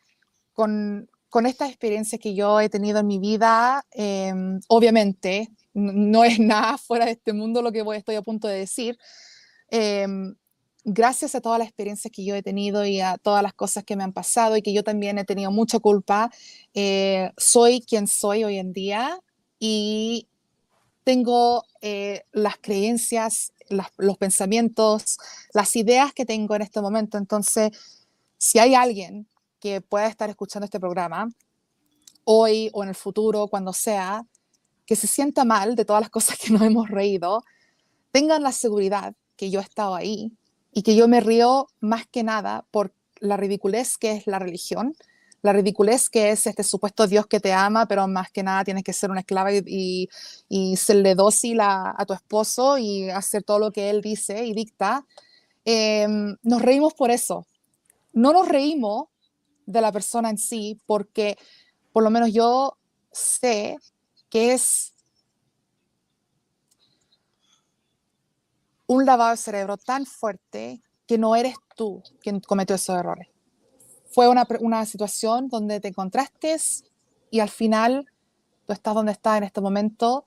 con, con estas experiencias que yo he tenido en mi vida, em, obviamente no es nada fuera de este mundo lo que voy, estoy a punto de decir. Eh, gracias a todas las experiencias que yo he tenido y a todas las cosas que me han pasado y que yo también he tenido mucha culpa, eh, soy quien soy hoy en día y tengo eh, las creencias, los pensamientos, las ideas que tengo en este momento. Entonces, si hay alguien que pueda estar escuchando este programa hoy o en el futuro, cuando sea, que se sienta mal de todas las [LAUGHS] cosas que nos hemos reído, tengan la seguridad que yo he estado ahí y que yo me río más que nada por la ridiculez que es la religión, la ridiculez que es este supuesto Dios que te ama, pero más que nada tienes que ser una esclava y, y, serle dócil a, tu esposo y hacer todo lo que él dice y dicta. Em, nos reímos por eso. No nos reímos de la persona en sí, porque por lo menos yo sé que es un lavado de cerebro tan fuerte que no eres tú quien cometió esos errores. Fue una, una situación donde te encontraste y al final tú estás donde estás en este momento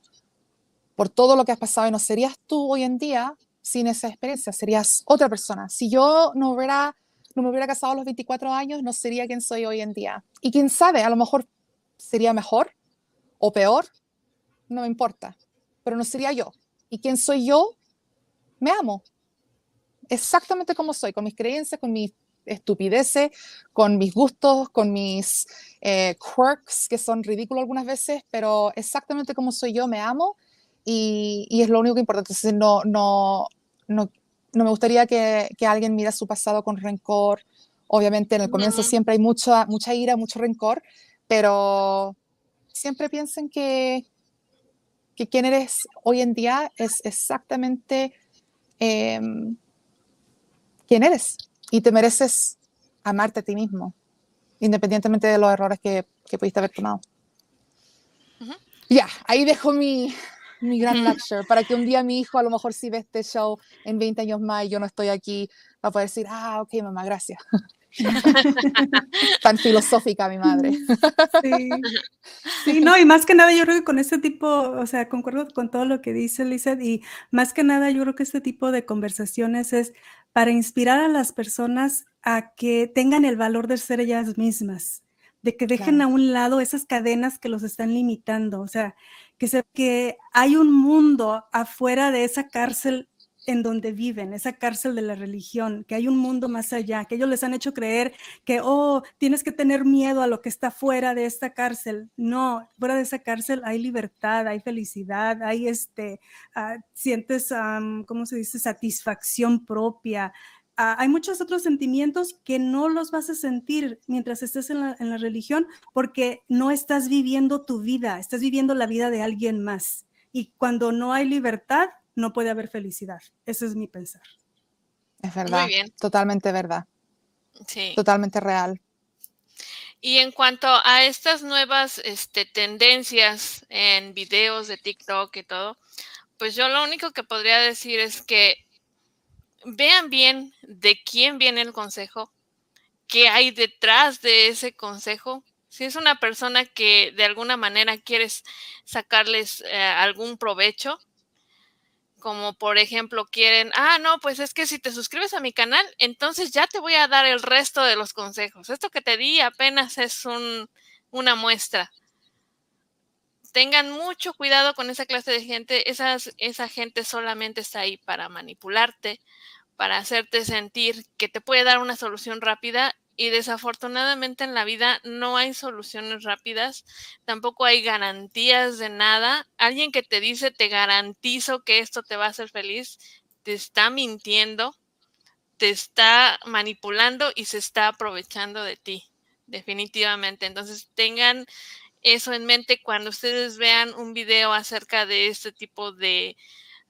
por todo lo que has pasado y no serías tú hoy en día sin esa experiencia, serías otra persona. Si yo no hubiera no me hubiera casado a los 24 años, no sería quien soy hoy en día. Y quién sabe, a lo mejor sería mejor o peor, no me importa, pero no sería yo. ¿Y quién soy yo? Me amo. Exactamente como soy, con mis creencias, con mis estupideces, con mis gustos, con mis eh, quirks, que son ridículos algunas veces, pero exactamente como soy yo, me amo y, y es lo único que importa. Entonces, no, no, no, no me gustaría que, que, alguien mira su pasado con rencor. Obviamente, en el comienzo siempre hay mucha, mucha ira, mucho rencor, pero siempre piensen que, que quién eres hoy en día es exactamente eh, quién eres y te mereces amarte a ti mismo, independientemente de los errores que, que pudiste haber tomado. Ya, ahí dejo mi, mi gran [LAUGHS] lecture para que un día mi hijo a lo mejor si ve este show en 20 años más y yo no estoy aquí, va a poder decir, ah, ok, mamá, gracias. [LAUGHS] Tan filosófica mi madre. Sí. sí. no, y más que nada yo creo que con este tipo, o sea, concuerdo con todo lo que dice Lizeth y más que nada yo creo que este tipo de conversaciones es para inspirar a las personas a que tengan el valor de ser ellas mismas, de que dejen a un lado esas cadenas que los están limitando, o sea, que, se, que hay un mundo afuera de esa cárcel en donde viven, esa cárcel de la religión, que hay un mundo más allá, que ellos les han hecho creer que, oh, tienes que tener miedo a lo que está fuera de esta cárcel. No, fuera de esa cárcel hay libertad, hay felicidad, hay este, uh, sientes, um, ¿cómo se dice?, satisfacción propia. Uh, hay muchos otros sentimientos que no los vas a sentir mientras estés en la religión porque no estás viviendo tu vida, estás viviendo la vida de alguien más. Y cuando no hay libertad, no puede haber felicidad. Ese es mi pensar. Es verdad. Muy bien. Totalmente verdad. Sí. Totalmente real. Y en cuanto a estas nuevas este, tendencias en videos de TikTok y todo, pues yo lo único que podría decir es que vean bien de quién viene el consejo, qué hay detrás de ese consejo. Si es una persona que de alguna manera quieres sacarles eh, algún provecho, como por ejemplo quieren, ah, no, pues es que si te suscribes a mi canal, entonces ya te voy a dar el resto de los consejos. Esto que te di apenas es un, una muestra. Tengan mucho cuidado con esa clase de gente. Esa gente solamente está ahí para manipularte, para hacerte sentir que te puede dar una solución rápida y desafortunadamente en la vida no hay soluciones rápidas, tampoco hay garantías de nada. Alguien que te dice te garantizo que esto te va a hacer feliz, te está mintiendo, te está manipulando y se está aprovechando de ti, definitivamente. Entonces tengan eso en mente cuando ustedes vean un video acerca de este tipo de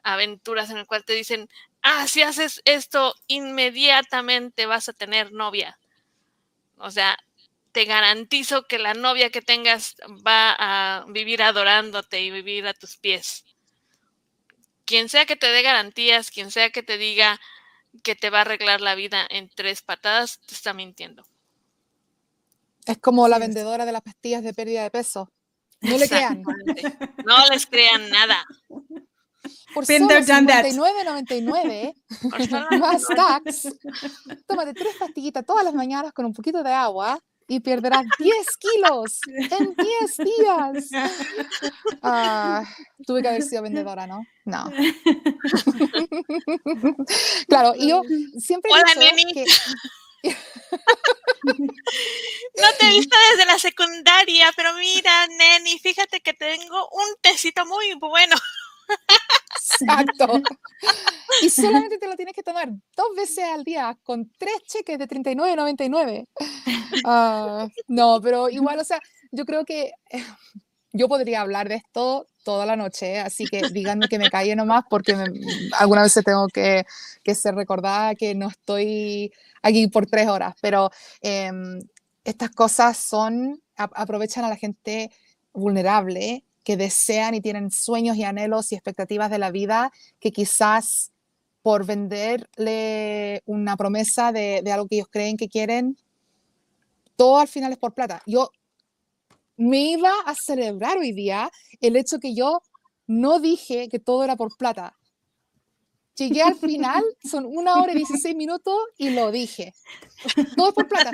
aventuras en el cual te dicen, ah, si haces esto, inmediatamente vas a tener novia o sea, te garantizo que la novia que tengas va a vivir adorándote y vivir a tus pies. Quien sea que te dé garantías, quien sea que te diga que te va a arreglar la vida en tres patadas, te está mintiendo. Es como la vendedora de las pastillas de pérdida de peso. No le crean. No les crean nada. [LAUGHS] Por solo 59.99 [LAUGHS] más tax, tómate tres pastillitas todas las mañanas con un poquito de agua y perderás 10 kilos en 10 días. Ah, tuve que haber sido vendedora, ¿no? No. [LAUGHS] claro, y yo siempre Hola, neni. que... [LAUGHS] No te he visto desde la secundaria, pero mira, neni, fíjate que tengo un tecito muy bueno. Exacto. [LAUGHS] Y solamente te lo tienes que tomar dos veces al día con tres cheques de 39.99. Ah, no, pero igual, o sea, yo creo que eh, yo podría hablar de esto toda la noche, así que díganme que me calle nomás porque me- alguna vez tengo que, que ser recordada que no estoy aquí por tres horas, pero em, estas cosas son, a- aprovechan a la gente vulnerable que desean y tienen sueños y anhelos y expectativas de la vida que quizás por venderle una promesa de, de algo que ellos creen que quieren, todo al final es por plata. Yo me iba a celebrar hoy día el hecho que yo no dije que todo era por plata. Llegué al final, son una hora y 16 minutos y lo dije. Todo por plata.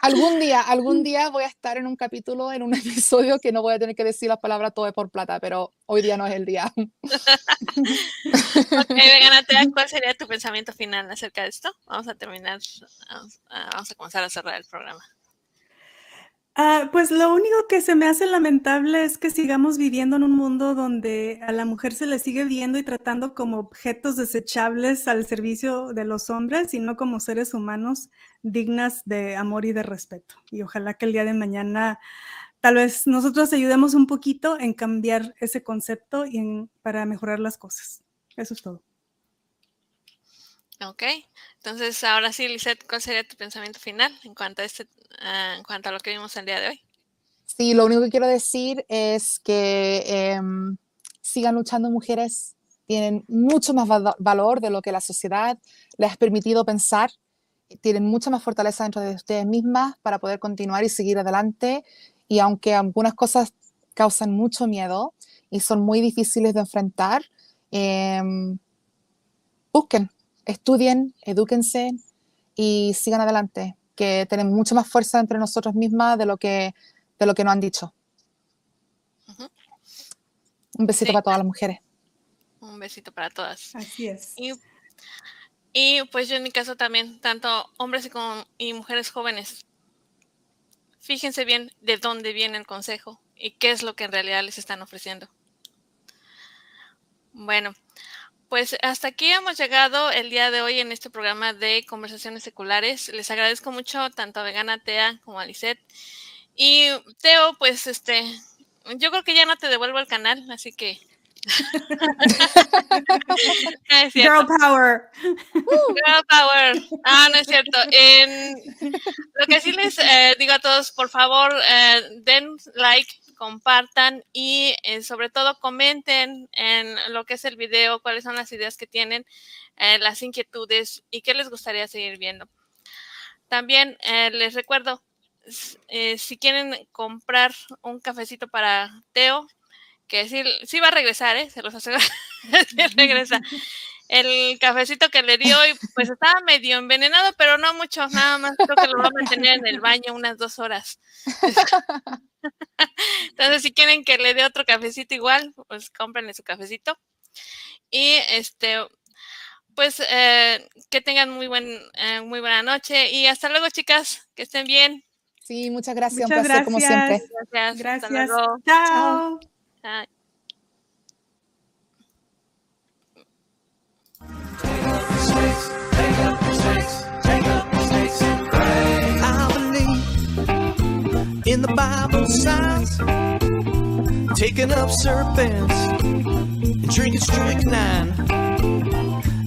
Algún día, algún día voy a estar en un capítulo, en un [LAUGHS] episodio que no voy a tener que decir las palabras todo es por plata, pero hoy día no es el día. [LAUGHS] Ok, Veganatea, ¿cuál sería tu pensamiento final acerca de esto? Vamos a terminar, vamos a, vamos a comenzar a cerrar el programa. Ah, pues lo único que se me hace lamentable es que sigamos viviendo en un mundo donde a la mujer se le sigue viendo y tratando como objetos desechables al servicio de los hombres y no como seres humanos dignas de amor y de respeto. Y ojalá que el día de mañana tal vez nosotros ayudemos un poquito en cambiar ese concepto y en- para mejorar las cosas. Eso es todo. Ok, entonces ahora sí, Lisette, ¿cuál sería tu pensamiento final en cuanto a este, ah, en cuanto a lo que vimos el día de hoy? Sí, lo único que quiero decir es que em, sigan luchando mujeres, tienen mucho más val- valor de lo que la sociedad les ha permitido pensar, tienen mucha más fortaleza dentro de ustedes mismas para poder continuar y seguir adelante. Y aunque algunas cosas causan mucho miedo y son muy difíciles de enfrentar, em, busquen, estudien, edúquense y sigan adelante, que tenemos mucho más fuerza entre nosotros mismas de lo que, de lo que nos han dicho. Un besito Sí. para todas las mujeres. Un besito para todas. Así es. Y, y, pues yo en mi caso también, tanto hombres y, como- y mujeres jóvenes, fíjense bien de dónde viene el consejo y qué es lo que en realidad les están ofreciendo. Bueno, pues hasta aquí hemos llegado el día de hoy en este programa de conversaciones seculares. Les agradezco mucho tanto a Vegana Tea como a Lisette. Y Teo, pues este, yo creo que ya no te devuelvo el canal, así que. [LAUGHS] No cierto. Girl power. Girl power. Ah, no es cierto. En- lo que sí les eh, digo a todos, por favor, eh, den like, compartan y eh, sobre todo comenten en lo que es el video, cuáles son las ideas que tienen, eh, las inquietudes y qué les gustaría seguir viendo. También eh, les recuerdo, eh, si quieren comprar un cafecito para Teo, que sí, sí va a regresar, se los aseguro, [LAUGHS] regresa. El cafecito que le di hoy, pues estaba medio envenenado, pero no mucho, nada más creo que lo va a mantener en el baño unas dos horas. [LAUGHS] Entonces, si quieren que le dé otro cafecito igual, pues cómprenle su cafecito. Y este, pues eh, que tengan muy buen, eh, muy buena noche y hasta luego, chicas, que estén bien. Sí, muchas gracias, Muchas un placer como siempre. Gracias. hasta Gracias. luego. Chao. Bye. In the Bible signs, taking up serpents and drinking strychnine.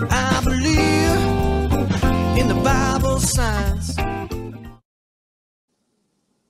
I believe in the Bible signs.